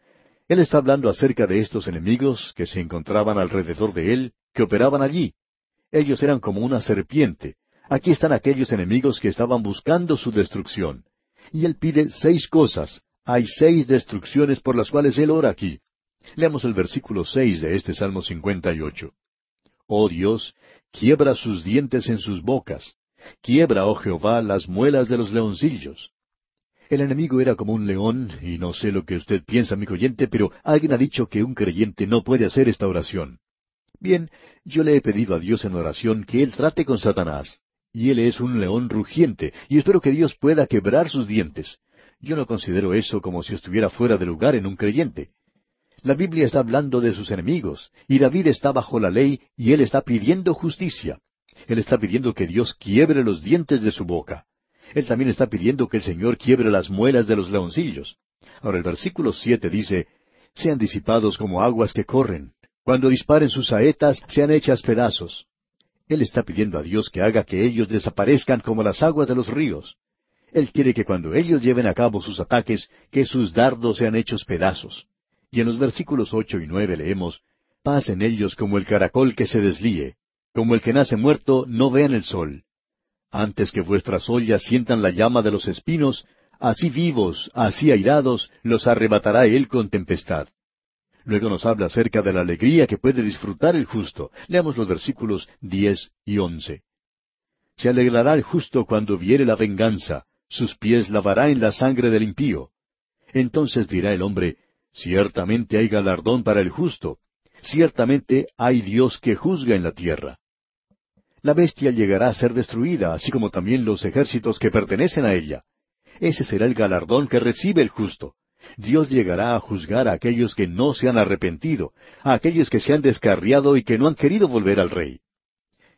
Él está hablando acerca de estos enemigos que se encontraban alrededor de él, que operaban allí. Ellos eran como una serpiente. Aquí están aquellos enemigos que estaban buscando su destrucción. Y él pide seis cosas. Hay seis destrucciones por las cuales él ora aquí. Leamos el versículo seis de este Salmo 58. Oh Dios, quiebra sus dientes en sus bocas. Quiebra, oh Jehová, las muelas de los leoncillos. El enemigo era como un león, y no sé lo que usted piensa, amigo oyente, pero alguien ha dicho que un creyente no puede hacer esta oración. Bien, yo le he pedido a Dios en oración que Él trate con Satanás. Y Él es un león rugiente, y espero que Dios pueda quebrar sus dientes. Yo no considero eso como si estuviera fuera de lugar en un creyente. La Biblia está hablando de sus enemigos, y David está bajo la ley, y él está pidiendo justicia. Él está pidiendo que Dios quiebre los dientes de su boca. Él también está pidiendo que el Señor quiebre las muelas de los leoncillos. Ahora el versículo siete dice, Sean disipados como aguas que corren. Cuando disparen sus saetas, sean hechas pedazos. Él está pidiendo a Dios que haga que ellos desaparezcan como las aguas de los ríos. Él quiere que cuando ellos lleven a cabo sus ataques, que sus dardos sean hechos pedazos. Y en los versículos ocho y nueve leemos, Pasen ellos como el caracol que se deslíe, como el que nace muerto no vean el sol. Antes que vuestras ollas sientan la llama de los espinos, así vivos, así airados, los arrebatará él con tempestad. Luego nos habla acerca de la alegría que puede disfrutar el justo. Leamos los versículos diez y once. Se alegrará el justo cuando viere la venganza, sus pies lavará en la sangre del impío. Entonces dirá el hombre, Ciertamente hay galardón para el justo. Ciertamente hay Dios que juzga en la tierra. La bestia llegará a ser destruida, así como también los ejércitos que pertenecen a ella. Ese será el galardón que recibe el justo. Dios llegará a juzgar a aquellos que no se han arrepentido, a aquellos que se han descarriado y que no han querido volver al Rey.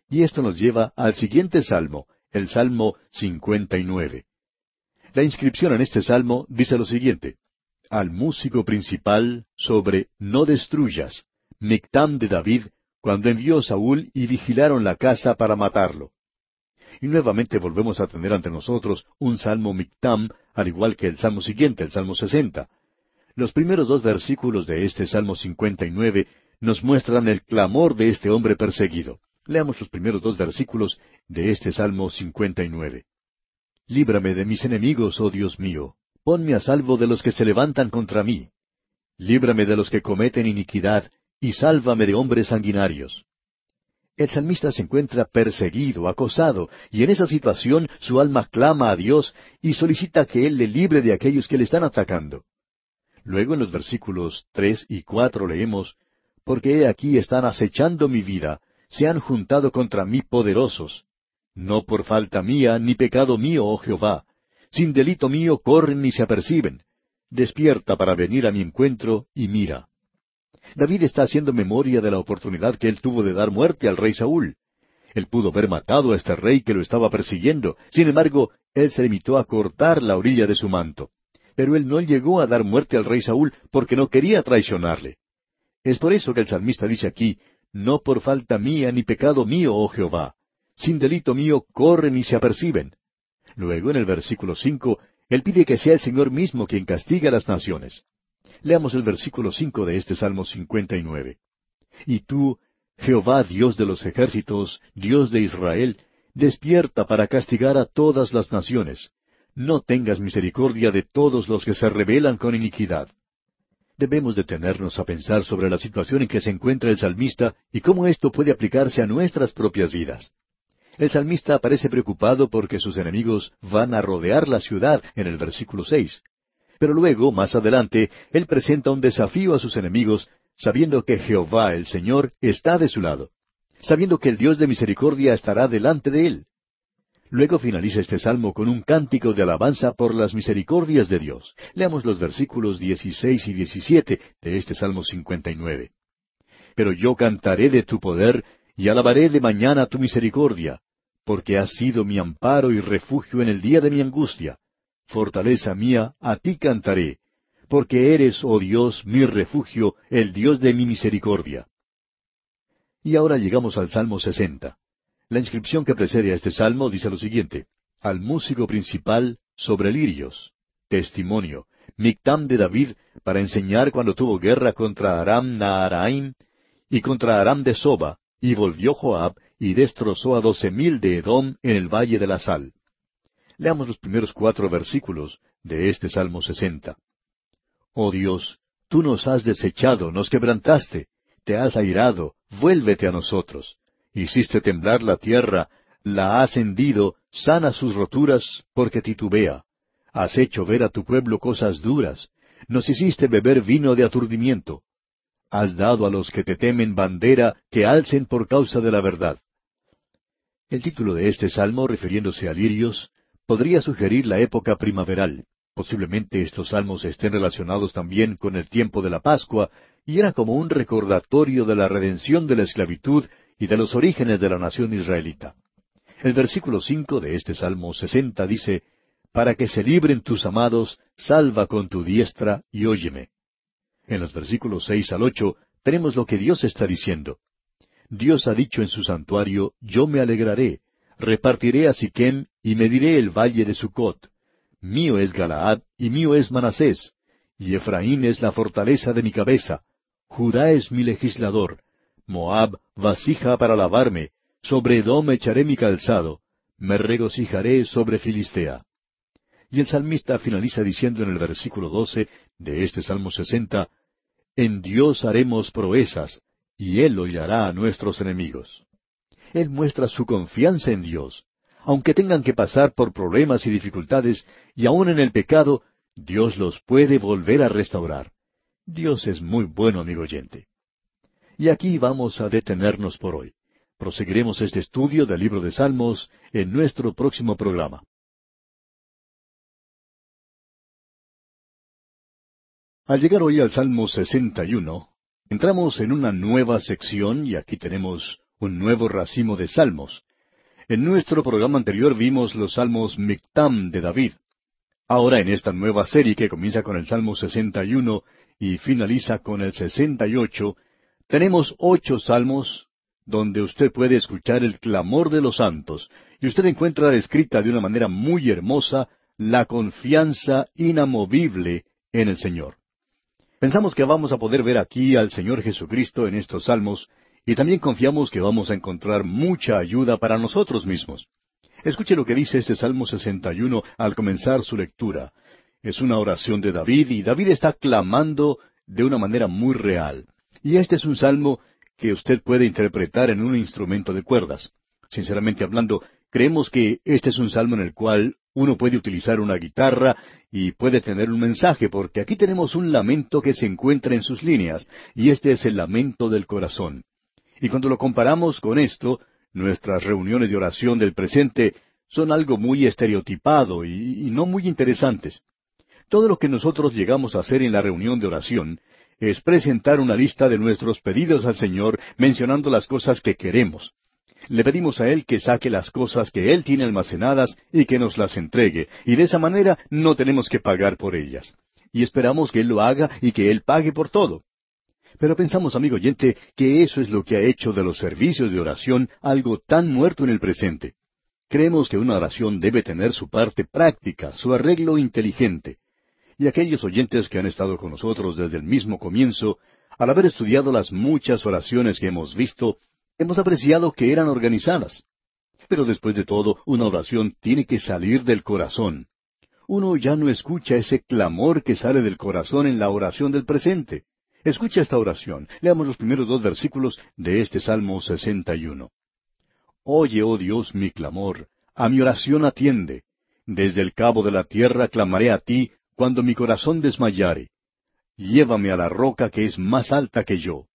Y esto nos lleva al siguiente salmo, el Salmo 59. La inscripción en este salmo dice lo siguiente al músico principal sobre No destruyas, Mictam de David, cuando envió Saúl y vigilaron la casa para matarlo. Y nuevamente volvemos a tener ante nosotros un salmo Mictam, al igual que el salmo siguiente, el salmo sesenta. Los primeros dos versículos de este salmo cincuenta y nueve nos muestran el clamor de este hombre perseguido. Leamos los primeros dos versículos de este salmo cincuenta y nueve. Líbrame de mis enemigos, oh Dios mío, Ponme a salvo de los que se levantan contra mí. Líbrame de los que cometen iniquidad, y sálvame de hombres sanguinarios. El salmista se encuentra perseguido, acosado, y en esa situación su alma clama a Dios y solicita que Él le libre de aquellos que le están atacando. Luego en los versículos tres y cuatro leemos, Porque he aquí están acechando mi vida, se han juntado contra mí poderosos. No por falta mía, ni pecado mío, oh Jehová, sin delito mío corren y se aperciben. Despierta para venir a mi encuentro y mira. David está haciendo memoria de la oportunidad que él tuvo de dar muerte al rey Saúl. Él pudo haber matado a este rey que lo estaba persiguiendo. Sin embargo, él se limitó a cortar la orilla de su manto. Pero él no llegó a dar muerte al rey Saúl porque no quería traicionarle. Es por eso que el salmista dice aquí, No por falta mía ni pecado mío, oh Jehová. Sin delito mío corren y se aperciben. Luego, en el versículo cinco, él pide que sea el Señor mismo quien castigue a las naciones. Leamos el versículo cinco de este Salmo 59. Y tú, Jehová Dios de los ejércitos, Dios de Israel, despierta para castigar a todas las naciones. No tengas misericordia de todos los que se rebelan con iniquidad. Debemos detenernos a pensar sobre la situación en que se encuentra el salmista y cómo esto puede aplicarse a nuestras propias vidas. El salmista parece preocupado porque sus enemigos van a rodear la ciudad en el versículo seis. Pero luego, más adelante, él presenta un desafío a sus enemigos, sabiendo que Jehová el Señor está de su lado, sabiendo que el Dios de misericordia estará delante de él. Luego finaliza este salmo con un cántico de alabanza por las misericordias de Dios. Leamos los versículos 16 y 17 de este Salmo 59. Pero yo cantaré de tu poder y alabaré de mañana tu misericordia, porque has sido mi amparo y refugio en el día de mi angustia. Fortaleza mía, a ti cantaré, porque eres, oh Dios, mi refugio, el Dios de mi misericordia. Y ahora llegamos al Salmo 60. La inscripción que precede a este salmo dice lo siguiente, al músico principal sobre lirios, testimonio, Mictam de David, para enseñar cuando tuvo guerra contra Aram Naharaim y contra Aram de Soba, y volvió Joab y destrozó a doce mil de Edom en el valle de la sal. Leamos los primeros cuatro versículos de este Salmo sesenta. Oh Dios, tú nos has desechado, nos quebrantaste, te has airado, vuélvete a nosotros. Hiciste temblar la tierra, la has hendido, sana sus roturas, porque titubea. Has hecho ver a tu pueblo cosas duras. Nos hiciste beber vino de aturdimiento. Has dado a los que te temen bandera que alcen por causa de la verdad. El título de este salmo, refiriéndose a lirios, podría sugerir la época primaveral. Posiblemente estos salmos estén relacionados también con el tiempo de la Pascua, y era como un recordatorio de la redención de la esclavitud y de los orígenes de la nación israelita. El versículo cinco de este Salmo sesenta dice, Para que se libren tus amados, salva con tu diestra y óyeme. En los versículos seis al ocho tenemos lo que Dios está diciendo. Dios ha dicho en su santuario, Yo me alegraré, repartiré a Siquem y mediré el valle de Sucot. Mío es Galaad y mío es Manasés, y Efraín es la fortaleza de mi cabeza. Judá es mi legislador. Moab, vasija para lavarme. Sobre Edom echaré mi calzado. Me regocijaré sobre Filistea. Y el salmista finaliza diciendo en el versículo doce de este Salmo sesenta, En Dios haremos proezas, y Él hollará a nuestros enemigos. Él muestra su confianza en Dios. Aunque tengan que pasar por problemas y dificultades, y aun en el pecado, Dios los puede volver a restaurar. Dios es muy bueno, amigo oyente. Y aquí vamos a detenernos por hoy. Proseguiremos este estudio del libro de Salmos en nuestro próximo programa. Al llegar hoy al Salmo 61, entramos en una nueva sección y aquí tenemos un nuevo racimo de salmos. En nuestro programa anterior vimos los salmos Mictam de David. Ahora en esta nueva serie que comienza con el Salmo 61 y finaliza con el 68, tenemos ocho salmos donde usted puede escuchar el clamor de los santos, y usted encuentra descrita de una manera muy hermosa la confianza inamovible en el Señor. Pensamos que vamos a poder ver aquí al Señor Jesucristo en estos salmos, y también confiamos que vamos a encontrar mucha ayuda para nosotros mismos. Escuche lo que dice este Salmo 61 al comenzar su lectura. Es una oración de David y David está clamando de una manera muy real. Y este es un salmo que usted puede interpretar en un instrumento de cuerdas. Sinceramente hablando, creemos que este es un salmo en el cual uno puede utilizar una guitarra y puede tener un mensaje, porque aquí tenemos un lamento que se encuentra en sus líneas, y este es el lamento del corazón. Y cuando lo comparamos con esto, nuestras reuniones de oración del presente son algo muy estereotipado y, y no muy interesantes. Todo lo que nosotros llegamos a hacer en la reunión de oración es presentar una lista de nuestros pedidos al Señor mencionando las cosas que queremos. Le pedimos a Él que saque las cosas que Él tiene almacenadas y que nos las entregue, y de esa manera no tenemos que pagar por ellas. Y esperamos que Él lo haga y que Él pague por todo. Pero pensamos, amigo oyente, que eso es lo que ha hecho de los servicios de oración algo tan muerto en el presente. Creemos que una oración debe tener su parte práctica, su arreglo inteligente y aquellos oyentes que han estado con nosotros desde el mismo comienzo, al haber estudiado las muchas oraciones que hemos visto, hemos apreciado que eran organizadas. Pero después de todo, una oración tiene que salir del corazón. Uno ya no escucha ese clamor que sale del corazón en la oración del presente. Escucha esta oración. Leamos los primeros dos versículos de este Salmo 61. Oye, oh Dios, mi clamor, a mi oración atiende. Desde el cabo de la tierra clamaré a ti, cuando mi corazón desmayare. Llévame a la roca que es más alta que yo.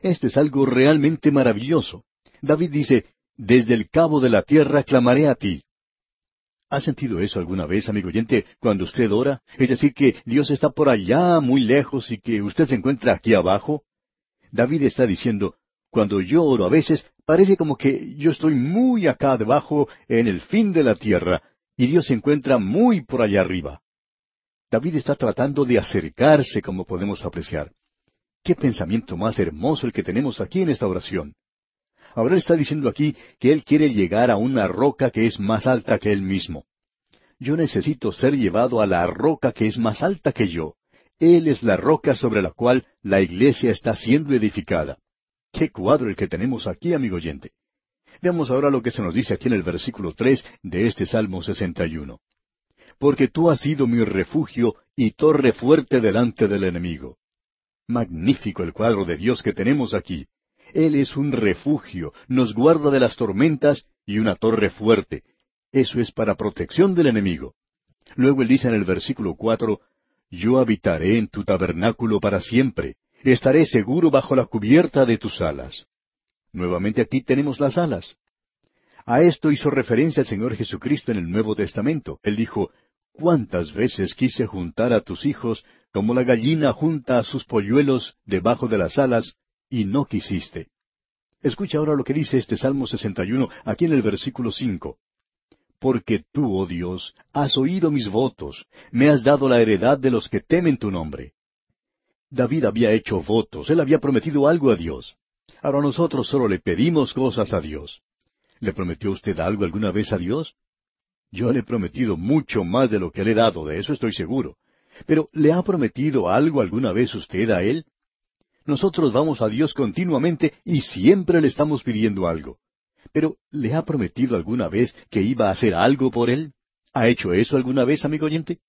Esto es algo realmente maravilloso. David dice, Desde el cabo de la tierra clamaré a ti. ¿Ha sentido eso alguna vez, amigo oyente, cuando usted ora? Es decir, que Dios está por allá muy lejos y que usted se encuentra aquí abajo. David está diciendo, cuando yo oro a veces, parece como que yo estoy muy acá debajo en el fin de la tierra, y Dios se encuentra muy por allá arriba. David está tratando de acercarse, como podemos apreciar. Qué pensamiento más hermoso el que tenemos aquí en esta oración. Ahora está diciendo aquí que él quiere llegar a una roca que es más alta que él mismo. Yo necesito ser llevado a la roca que es más alta que yo. Él es la roca sobre la cual la iglesia está siendo edificada. Qué cuadro el que tenemos aquí, amigo oyente. Veamos ahora lo que se nos dice aquí en el versículo tres de este Salmo 61 porque tú has sido mi refugio y torre fuerte delante del enemigo. Magnífico el cuadro de Dios que tenemos aquí. Él es un refugio, nos guarda de las tormentas y una torre fuerte. Eso es para protección del enemigo. Luego él dice en el versículo cuatro, Yo habitaré en tu tabernáculo para siempre, estaré seguro bajo la cubierta de tus alas. Nuevamente aquí tenemos las alas. A esto hizo referencia el Señor Jesucristo en el Nuevo Testamento. Él dijo, ¿Cuántas veces quise juntar a tus hijos como la gallina junta a sus polluelos debajo de las alas, y no quisiste? Escucha ahora lo que dice este Salmo 61 aquí en el versículo 5. Porque tú, oh Dios, has oído mis votos, me has dado la heredad de los que temen tu nombre. David había hecho votos, él había prometido algo a Dios. Ahora nosotros solo le pedimos cosas a Dios. ¿Le prometió usted algo alguna vez a Dios? Yo le he prometido mucho más de lo que le he dado, de eso estoy seguro. Pero ¿le ha prometido algo alguna vez usted a Él? Nosotros vamos a Dios continuamente y siempre le estamos pidiendo algo. Pero ¿le ha prometido alguna vez que iba a hacer algo por Él? ¿Ha hecho eso alguna vez, amigo oyente?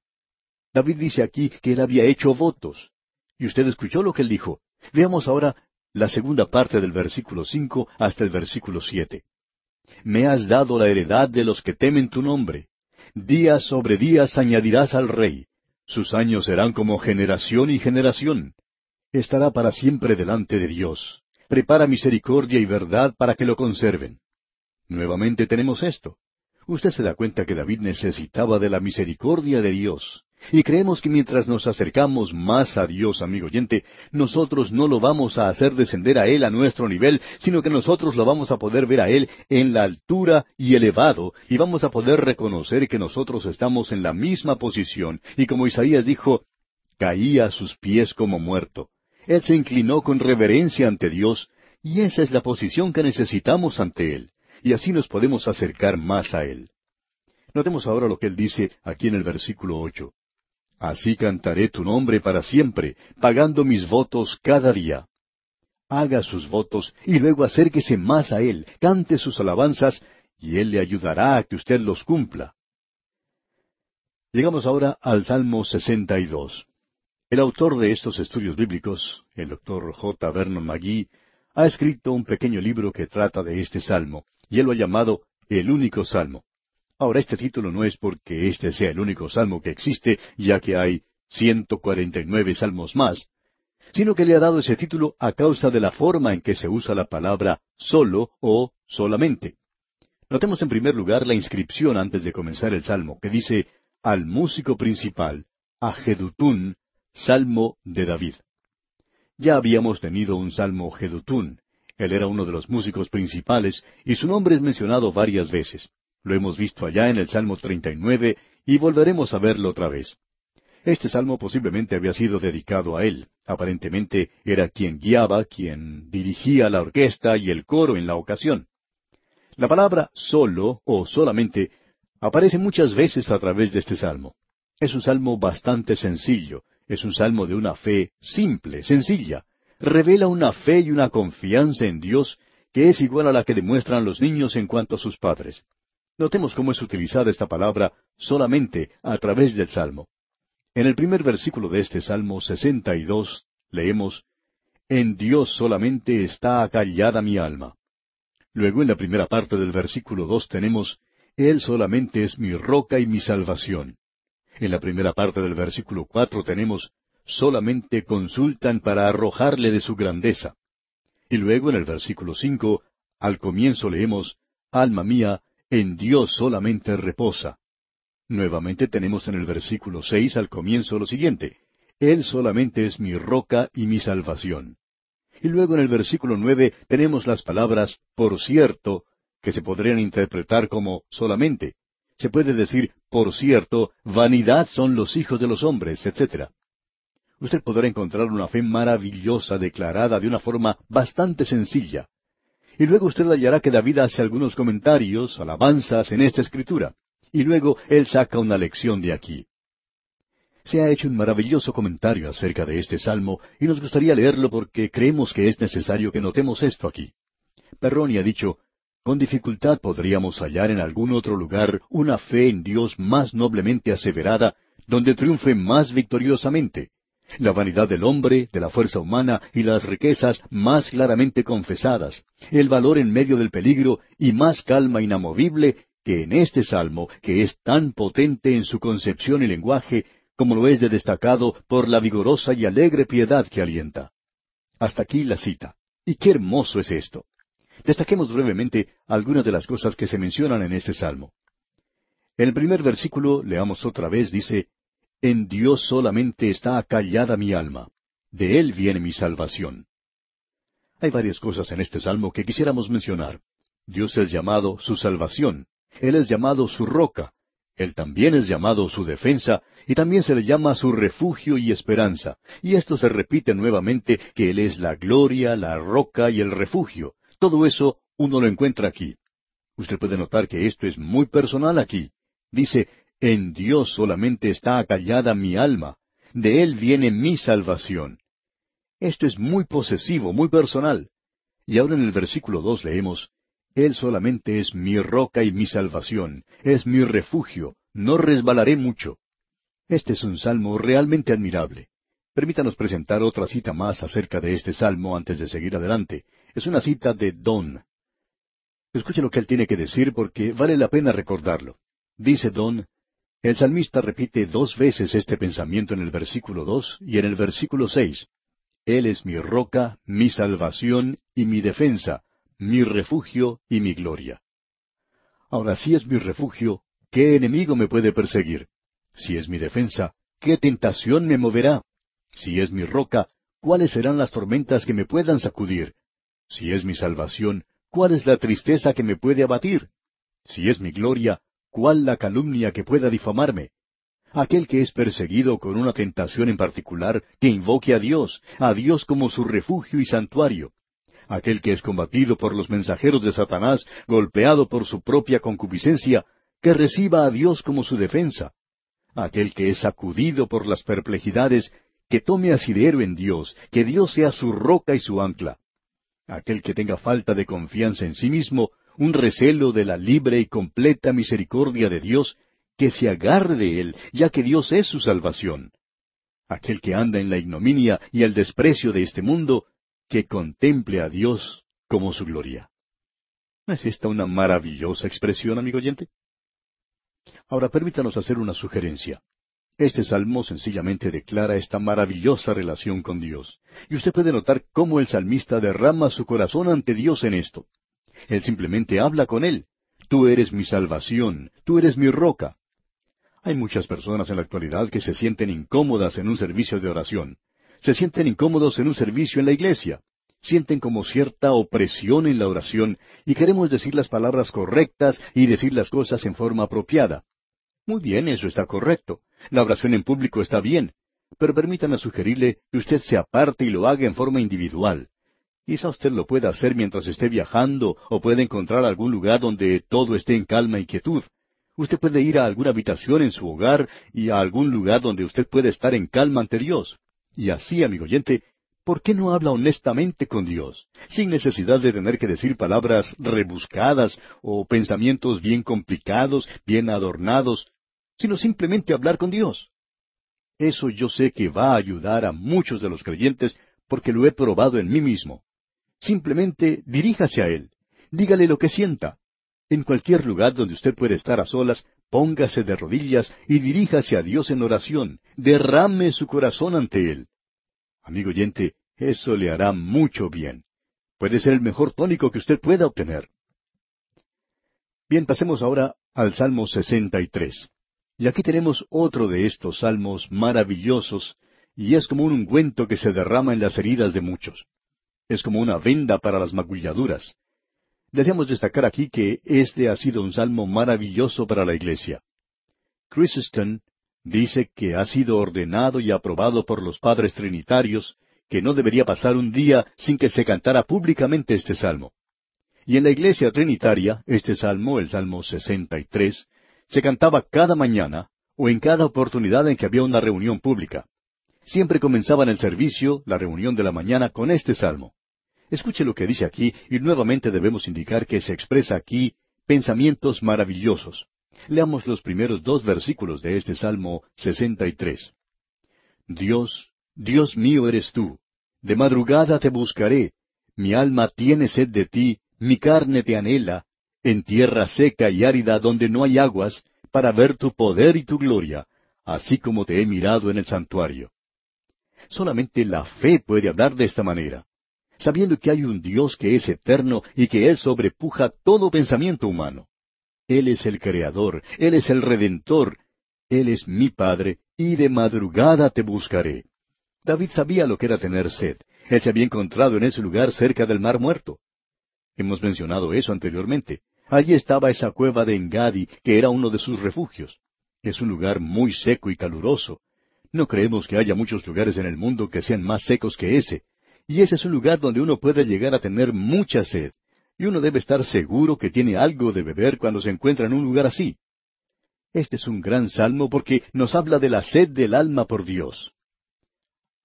David dice aquí que él había hecho votos. Y usted escuchó lo que él dijo. Veamos ahora la segunda parte del versículo cinco hasta el versículo siete. Me has dado la heredad de los que temen tu nombre. Días sobre días añadirás al rey. Sus años serán como generación y generación. Estará para siempre delante de Dios. Prepara misericordia y verdad para que lo conserven. Nuevamente tenemos esto. Usted se da cuenta que David necesitaba de la misericordia de Dios. Y creemos que mientras nos acercamos más a Dios, amigo oyente, nosotros no lo vamos a hacer descender a Él a nuestro nivel, sino que nosotros lo vamos a poder ver a Él en la altura y elevado, y vamos a poder reconocer que nosotros estamos en la misma posición, y como Isaías dijo, caía a sus pies como muerto. Él se inclinó con reverencia ante Dios, y esa es la posición que necesitamos ante Él, y así nos podemos acercar más a Él. Notemos ahora lo que Él dice aquí en el versículo ocho. Así cantaré tu nombre para siempre, pagando mis votos cada día. Haga sus votos y luego acérquese más a Él, cante sus alabanzas, y Él le ayudará a que usted los cumpla. Llegamos ahora al Salmo 62. El autor de estos estudios bíblicos, el doctor J. Vernon McGee, ha escrito un pequeño libro que trata de este salmo, y él lo ha llamado El único salmo. Ahora, este título no es porque este sea el único salmo que existe, ya que hay ciento cuarenta y nueve salmos más, sino que le ha dado ese título a causa de la forma en que se usa la palabra solo o solamente. Notemos en primer lugar la inscripción antes de comenzar el salmo, que dice al músico principal, a Jedutún, salmo de David. Ya habíamos tenido un salmo Jedutún. Él era uno de los músicos principales y su nombre es mencionado varias veces. Lo hemos visto allá en el Salmo 39 y volveremos a verlo otra vez. Este salmo posiblemente había sido dedicado a él. Aparentemente era quien guiaba, quien dirigía la orquesta y el coro en la ocasión. La palabra solo o solamente aparece muchas veces a través de este salmo. Es un salmo bastante sencillo, es un salmo de una fe simple, sencilla. Revela una fe y una confianza en Dios que es igual a la que demuestran los niños en cuanto a sus padres. Notemos cómo es utilizada esta palabra solamente a través del Salmo. En el primer versículo de este Salmo 62 leemos, En Dios solamente está acallada mi alma. Luego en la primera parte del versículo dos tenemos, Él solamente es mi roca y mi salvación. En la primera parte del versículo cuatro tenemos, solamente consultan para arrojarle de su grandeza. Y luego en el versículo cinco, al comienzo leemos, Alma mía, en Dios solamente reposa. Nuevamente tenemos en el versículo seis al comienzo lo siguiente, Él solamente es mi roca y mi salvación. Y luego en el versículo nueve tenemos las palabras por cierto, que se podrían interpretar como solamente. Se puede decir, por cierto, vanidad son los hijos de los hombres, etc. Usted podrá encontrar una fe maravillosa declarada de una forma bastante sencilla. Y luego usted hallará que David hace algunos comentarios, alabanzas en esta escritura. Y luego él saca una lección de aquí. Se ha hecho un maravilloso comentario acerca de este salmo y nos gustaría leerlo porque creemos que es necesario que notemos esto aquí. Perroni ha dicho, con dificultad podríamos hallar en algún otro lugar una fe en Dios más noblemente aseverada, donde triunfe más victoriosamente, la vanidad del hombre, de la fuerza humana y las riquezas más claramente confesadas, el valor en medio del peligro y más calma inamovible que en este salmo, que es tan potente en su concepción y lenguaje, como lo es de destacado por la vigorosa y alegre piedad que alienta. Hasta aquí la cita. Y qué hermoso es esto. Destaquemos brevemente algunas de las cosas que se mencionan en este salmo. En el primer versículo, leamos otra vez, dice, En Dios solamente está acallada mi alma, de Él viene mi salvación. Hay varias cosas en este salmo que quisiéramos mencionar. Dios es llamado su salvación, Él es llamado su roca, Él también es llamado su defensa, y también se le llama su refugio y esperanza. Y esto se repite nuevamente que Él es la gloria, la roca y el refugio. Todo eso uno lo encuentra aquí. Usted puede notar que esto es muy personal aquí. Dice, en Dios solamente está acallada mi alma, de Él viene mi salvación. Esto es muy posesivo, muy personal. Y ahora en el versículo dos leemos, Él solamente es mi roca y mi salvación, es mi refugio, no resbalaré mucho. Este es un salmo realmente admirable. Permítanos presentar otra cita más acerca de este salmo antes de seguir adelante. Es una cita de Don. Escuche lo que él tiene que decir porque vale la pena recordarlo. Dice Don, el salmista repite dos veces este pensamiento en el versículo dos y en el versículo seis. Él es mi roca, mi salvación y mi defensa, mi refugio y mi gloria. Ahora, si es mi refugio, ¿qué enemigo me puede perseguir? Si es mi defensa, ¿qué tentación me moverá? Si es mi roca, ¿cuáles serán las tormentas que me puedan sacudir? Si es mi salvación, ¿cuál es la tristeza que me puede abatir? Si es mi gloria, ¿cuál la calumnia que pueda difamarme? Aquel que es perseguido con una tentación en particular, que invoque a Dios, a Dios como su refugio y santuario. Aquel que es combatido por los mensajeros de Satanás, golpeado por su propia concupiscencia, que reciba a Dios como su defensa aquel que es sacudido por las perplejidades, que tome asidero en Dios, que Dios sea su roca y su ancla. Aquel que tenga falta de confianza en sí mismo, un recelo de la libre y completa misericordia de Dios, que se agarre de él, ya que Dios es su salvación. Aquel que anda en la ignominia y el desprecio de este mundo, que contemple a Dios como su gloria. ¿No es esta una maravillosa expresión, amigo oyente? Ahora permítanos hacer una sugerencia. Este salmo sencillamente declara esta maravillosa relación con Dios. Y usted puede notar cómo el salmista derrama su corazón ante Dios en esto. Él simplemente habla con Él. Tú eres mi salvación, tú eres mi roca. Hay muchas personas en la actualidad que se sienten incómodas en un servicio de oración. Se sienten incómodos en un servicio en la iglesia. Sienten como cierta opresión en la oración y queremos decir las palabras correctas y decir las cosas en forma apropiada. Muy bien, eso está correcto. La oración en público está bien. Pero permítame sugerirle que usted se aparte y lo haga en forma individual. Quizá usted lo pueda hacer mientras esté viajando o puede encontrar algún lugar donde todo esté en calma y quietud. Usted puede ir a alguna habitación en su hogar y a algún lugar donde usted pueda estar en calma ante Dios. Y así, amigo oyente, ¿por qué no habla honestamente con Dios, sin necesidad de tener que decir palabras rebuscadas o pensamientos bien complicados, bien adornados, sino simplemente hablar con Dios. Eso yo sé que va a ayudar a muchos de los creyentes porque lo he probado en mí mismo. Simplemente diríjase a Él, dígale lo que sienta. En cualquier lugar donde usted puede estar a solas, póngase de rodillas y diríjase a Dios en oración, derrame su corazón ante Él. Amigo oyente, eso le hará mucho bien. Puede ser el mejor tónico que usted pueda obtener. Bien, pasemos ahora al Salmo 63. Y aquí tenemos otro de estos salmos maravillosos, y es como un ungüento que se derrama en las heridas de muchos. Es como una venda para las magulladuras. Deseamos destacar aquí que este ha sido un salmo maravilloso para la iglesia. Chrysostom dice que ha sido ordenado y aprobado por los padres trinitarios, que no debería pasar un día sin que se cantara públicamente este salmo. Y en la iglesia trinitaria, este salmo, el Salmo 63, se cantaba cada mañana o en cada oportunidad en que había una reunión pública. Siempre comenzaban el servicio, la reunión de la mañana, con este salmo. Escuche lo que dice aquí y nuevamente debemos indicar que se expresa aquí pensamientos maravillosos. Leamos los primeros dos versículos de este Salmo 63. Dios, Dios mío eres tú. De madrugada te buscaré. Mi alma tiene sed de ti, mi carne te anhela, en tierra seca y árida donde no hay aguas, para ver tu poder y tu gloria, así como te he mirado en el santuario. Solamente la fe puede hablar de esta manera, sabiendo que hay un Dios que es eterno y que Él sobrepuja todo pensamiento humano. Él es el Creador, Él es el Redentor, Él es mi Padre, y de madrugada te buscaré. David sabía lo que era tener sed. Él se había encontrado en ese lugar cerca del mar muerto. Hemos mencionado eso anteriormente. Allí estaba esa cueva de Engadi, que era uno de sus refugios. Es un lugar muy seco y caluroso. No creemos que haya muchos lugares en el mundo que sean más secos que ese. Y ese es un lugar donde uno puede llegar a tener mucha sed. Y uno debe estar seguro que tiene algo de beber cuando se encuentra en un lugar así. Este es un gran salmo porque nos habla de la sed del alma por Dios.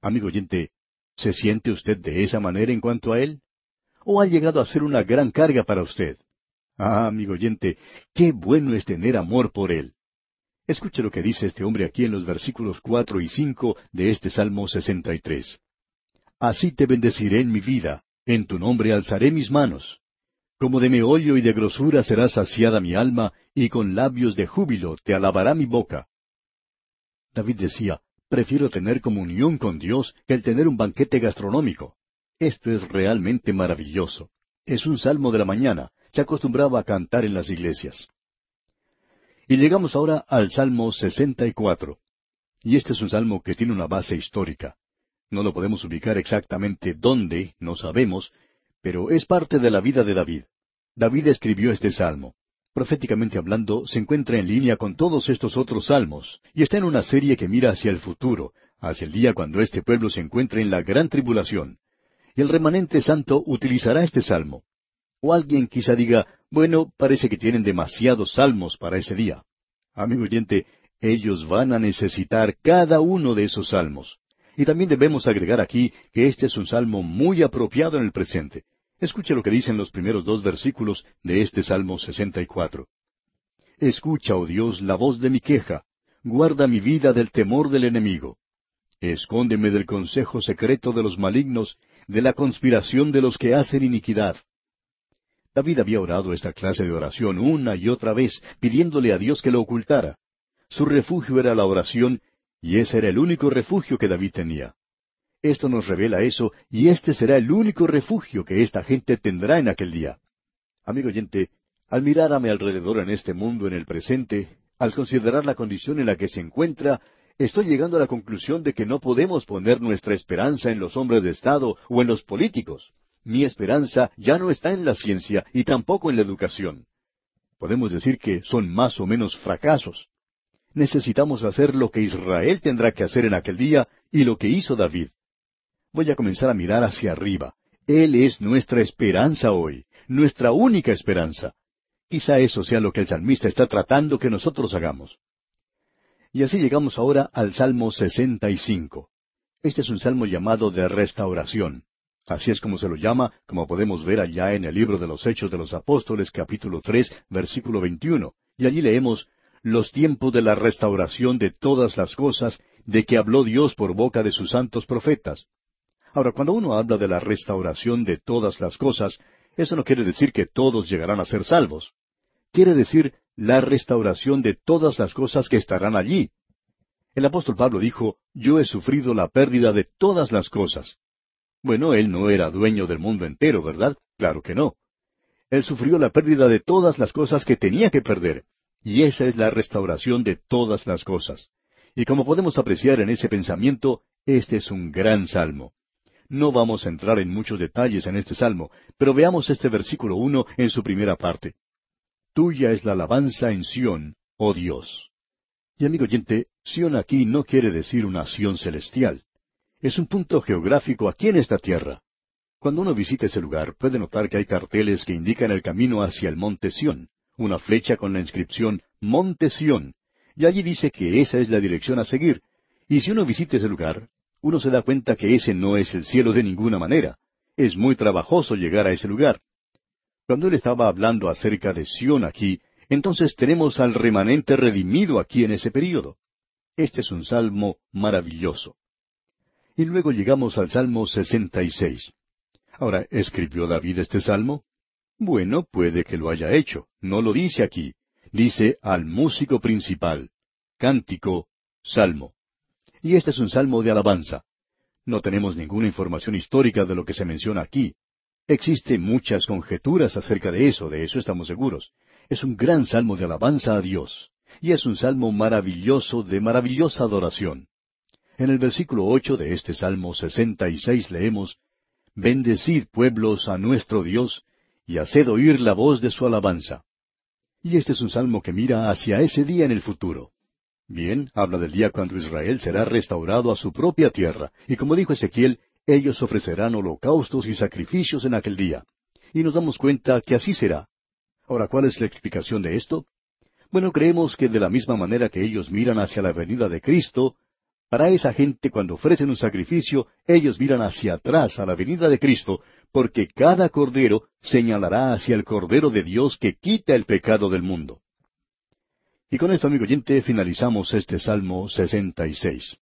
Amigo oyente, ¿se siente usted de esa manera en cuanto a Él? ¿O ha llegado a ser una gran carga para usted? Ah, amigo oyente, qué bueno es tener amor por Él. Escuche lo que dice este hombre aquí en los versículos cuatro y cinco de este Salmo sesenta y tres. Así te bendeciré en mi vida, en tu nombre alzaré mis manos. Como de meollo y de grosura será saciada mi alma, y con labios de júbilo te alabará mi boca. David decía, prefiero tener comunión con Dios que el tener un banquete gastronómico. Esto es realmente maravilloso. Es un salmo de la mañana. Se acostumbraba a cantar en las iglesias. Y llegamos ahora al Salmo 64. Y este es un salmo que tiene una base histórica. No lo podemos ubicar exactamente dónde, no sabemos, pero es parte de la vida de David. David escribió este salmo. Proféticamente hablando, se encuentra en línea con todos estos otros salmos, y está en una serie que mira hacia el futuro, hacia el día cuando este pueblo se encuentre en la gran tribulación. Y el remanente santo utilizará este salmo. O alguien quizá diga, bueno, parece que tienen demasiados salmos para ese día. Amigo oyente, ellos van a necesitar cada uno de esos salmos. Y también debemos agregar aquí que este es un salmo muy apropiado en el presente. Escuche lo que dicen los primeros dos versículos de este Salmo 64. Escucha, oh Dios, la voz de mi queja. Guarda mi vida del temor del enemigo. Escóndeme del consejo secreto de los malignos, de la conspiración de los que hacen iniquidad. David había orado esta clase de oración una y otra vez, pidiéndole a Dios que lo ocultara. Su refugio era la oración, y ese era el único refugio que David tenía. Esto nos revela eso, y este será el único refugio que esta gente tendrá en aquel día. Amigo oyente, al mirar a mi alrededor en este mundo en el presente, al considerar la condición en la que se encuentra, estoy llegando a la conclusión de que no podemos poner nuestra esperanza en los hombres de Estado o en los políticos. Mi esperanza ya no está en la ciencia y tampoco en la educación. Podemos decir que son más o menos fracasos. Necesitamos hacer lo que Israel tendrá que hacer en aquel día y lo que hizo David voy a comenzar a mirar hacia arriba. Él es nuestra esperanza hoy, nuestra única esperanza. Quizá eso sea lo que el salmista está tratando que nosotros hagamos. Y así llegamos ahora al Salmo 65. Este es un salmo llamado de restauración. Así es como se lo llama, como podemos ver allá en el libro de los Hechos de los Apóstoles, capítulo tres, versículo 21. Y allí leemos, los tiempos de la restauración de todas las cosas, de que habló Dios por boca de sus santos profetas. Ahora, cuando uno habla de la restauración de todas las cosas, eso no quiere decir que todos llegarán a ser salvos. Quiere decir la restauración de todas las cosas que estarán allí. El apóstol Pablo dijo, Yo he sufrido la pérdida de todas las cosas. Bueno, él no era dueño del mundo entero, ¿verdad? Claro que no. Él sufrió la pérdida de todas las cosas que tenía que perder, y esa es la restauración de todas las cosas. Y como podemos apreciar en ese pensamiento, este es un gran salmo. No vamos a entrar en muchos detalles en este salmo, pero veamos este versículo uno en su primera parte. Tuya es la alabanza en Sión, oh Dios. Y amigo oyente, Sión aquí no quiere decir una Sión celestial. Es un punto geográfico aquí en esta tierra. Cuando uno visita ese lugar, puede notar que hay carteles que indican el camino hacia el monte Sión, una flecha con la inscripción Monte Sión, y allí dice que esa es la dirección a seguir. Y si uno visita ese lugar, uno se da cuenta que ese no es el cielo de ninguna manera. Es muy trabajoso llegar a ese lugar. Cuando él estaba hablando acerca de Sión aquí, entonces tenemos al remanente redimido aquí en ese período. Este es un salmo maravilloso. Y luego llegamos al Salmo 66. Ahora, ¿escribió David este salmo? Bueno, puede que lo haya hecho. No lo dice aquí. Dice al músico principal. Cántico, salmo. Y este es un salmo de alabanza. No tenemos ninguna información histórica de lo que se menciona aquí. Existen muchas conjeturas acerca de eso, de eso estamos seguros. Es un gran salmo de alabanza a Dios. Y es un salmo maravilloso de maravillosa adoración. En el versículo ocho de este Salmo sesenta y seis leemos Bendecid pueblos a nuestro Dios, y haced oír la voz de su alabanza. Y este es un salmo que mira hacia ese día en el futuro. Bien, habla del día cuando Israel será restaurado a su propia tierra, y como dijo Ezequiel, ellos ofrecerán holocaustos y sacrificios en aquel día. Y nos damos cuenta que así será. Ahora, ¿cuál es la explicación de esto? Bueno, creemos que de la misma manera que ellos miran hacia la venida de Cristo, para esa gente cuando ofrecen un sacrificio, ellos miran hacia atrás a la venida de Cristo, porque cada cordero señalará hacia el Cordero de Dios que quita el pecado del mundo. Y con esto, amigo oyente, finalizamos este Salmo 66.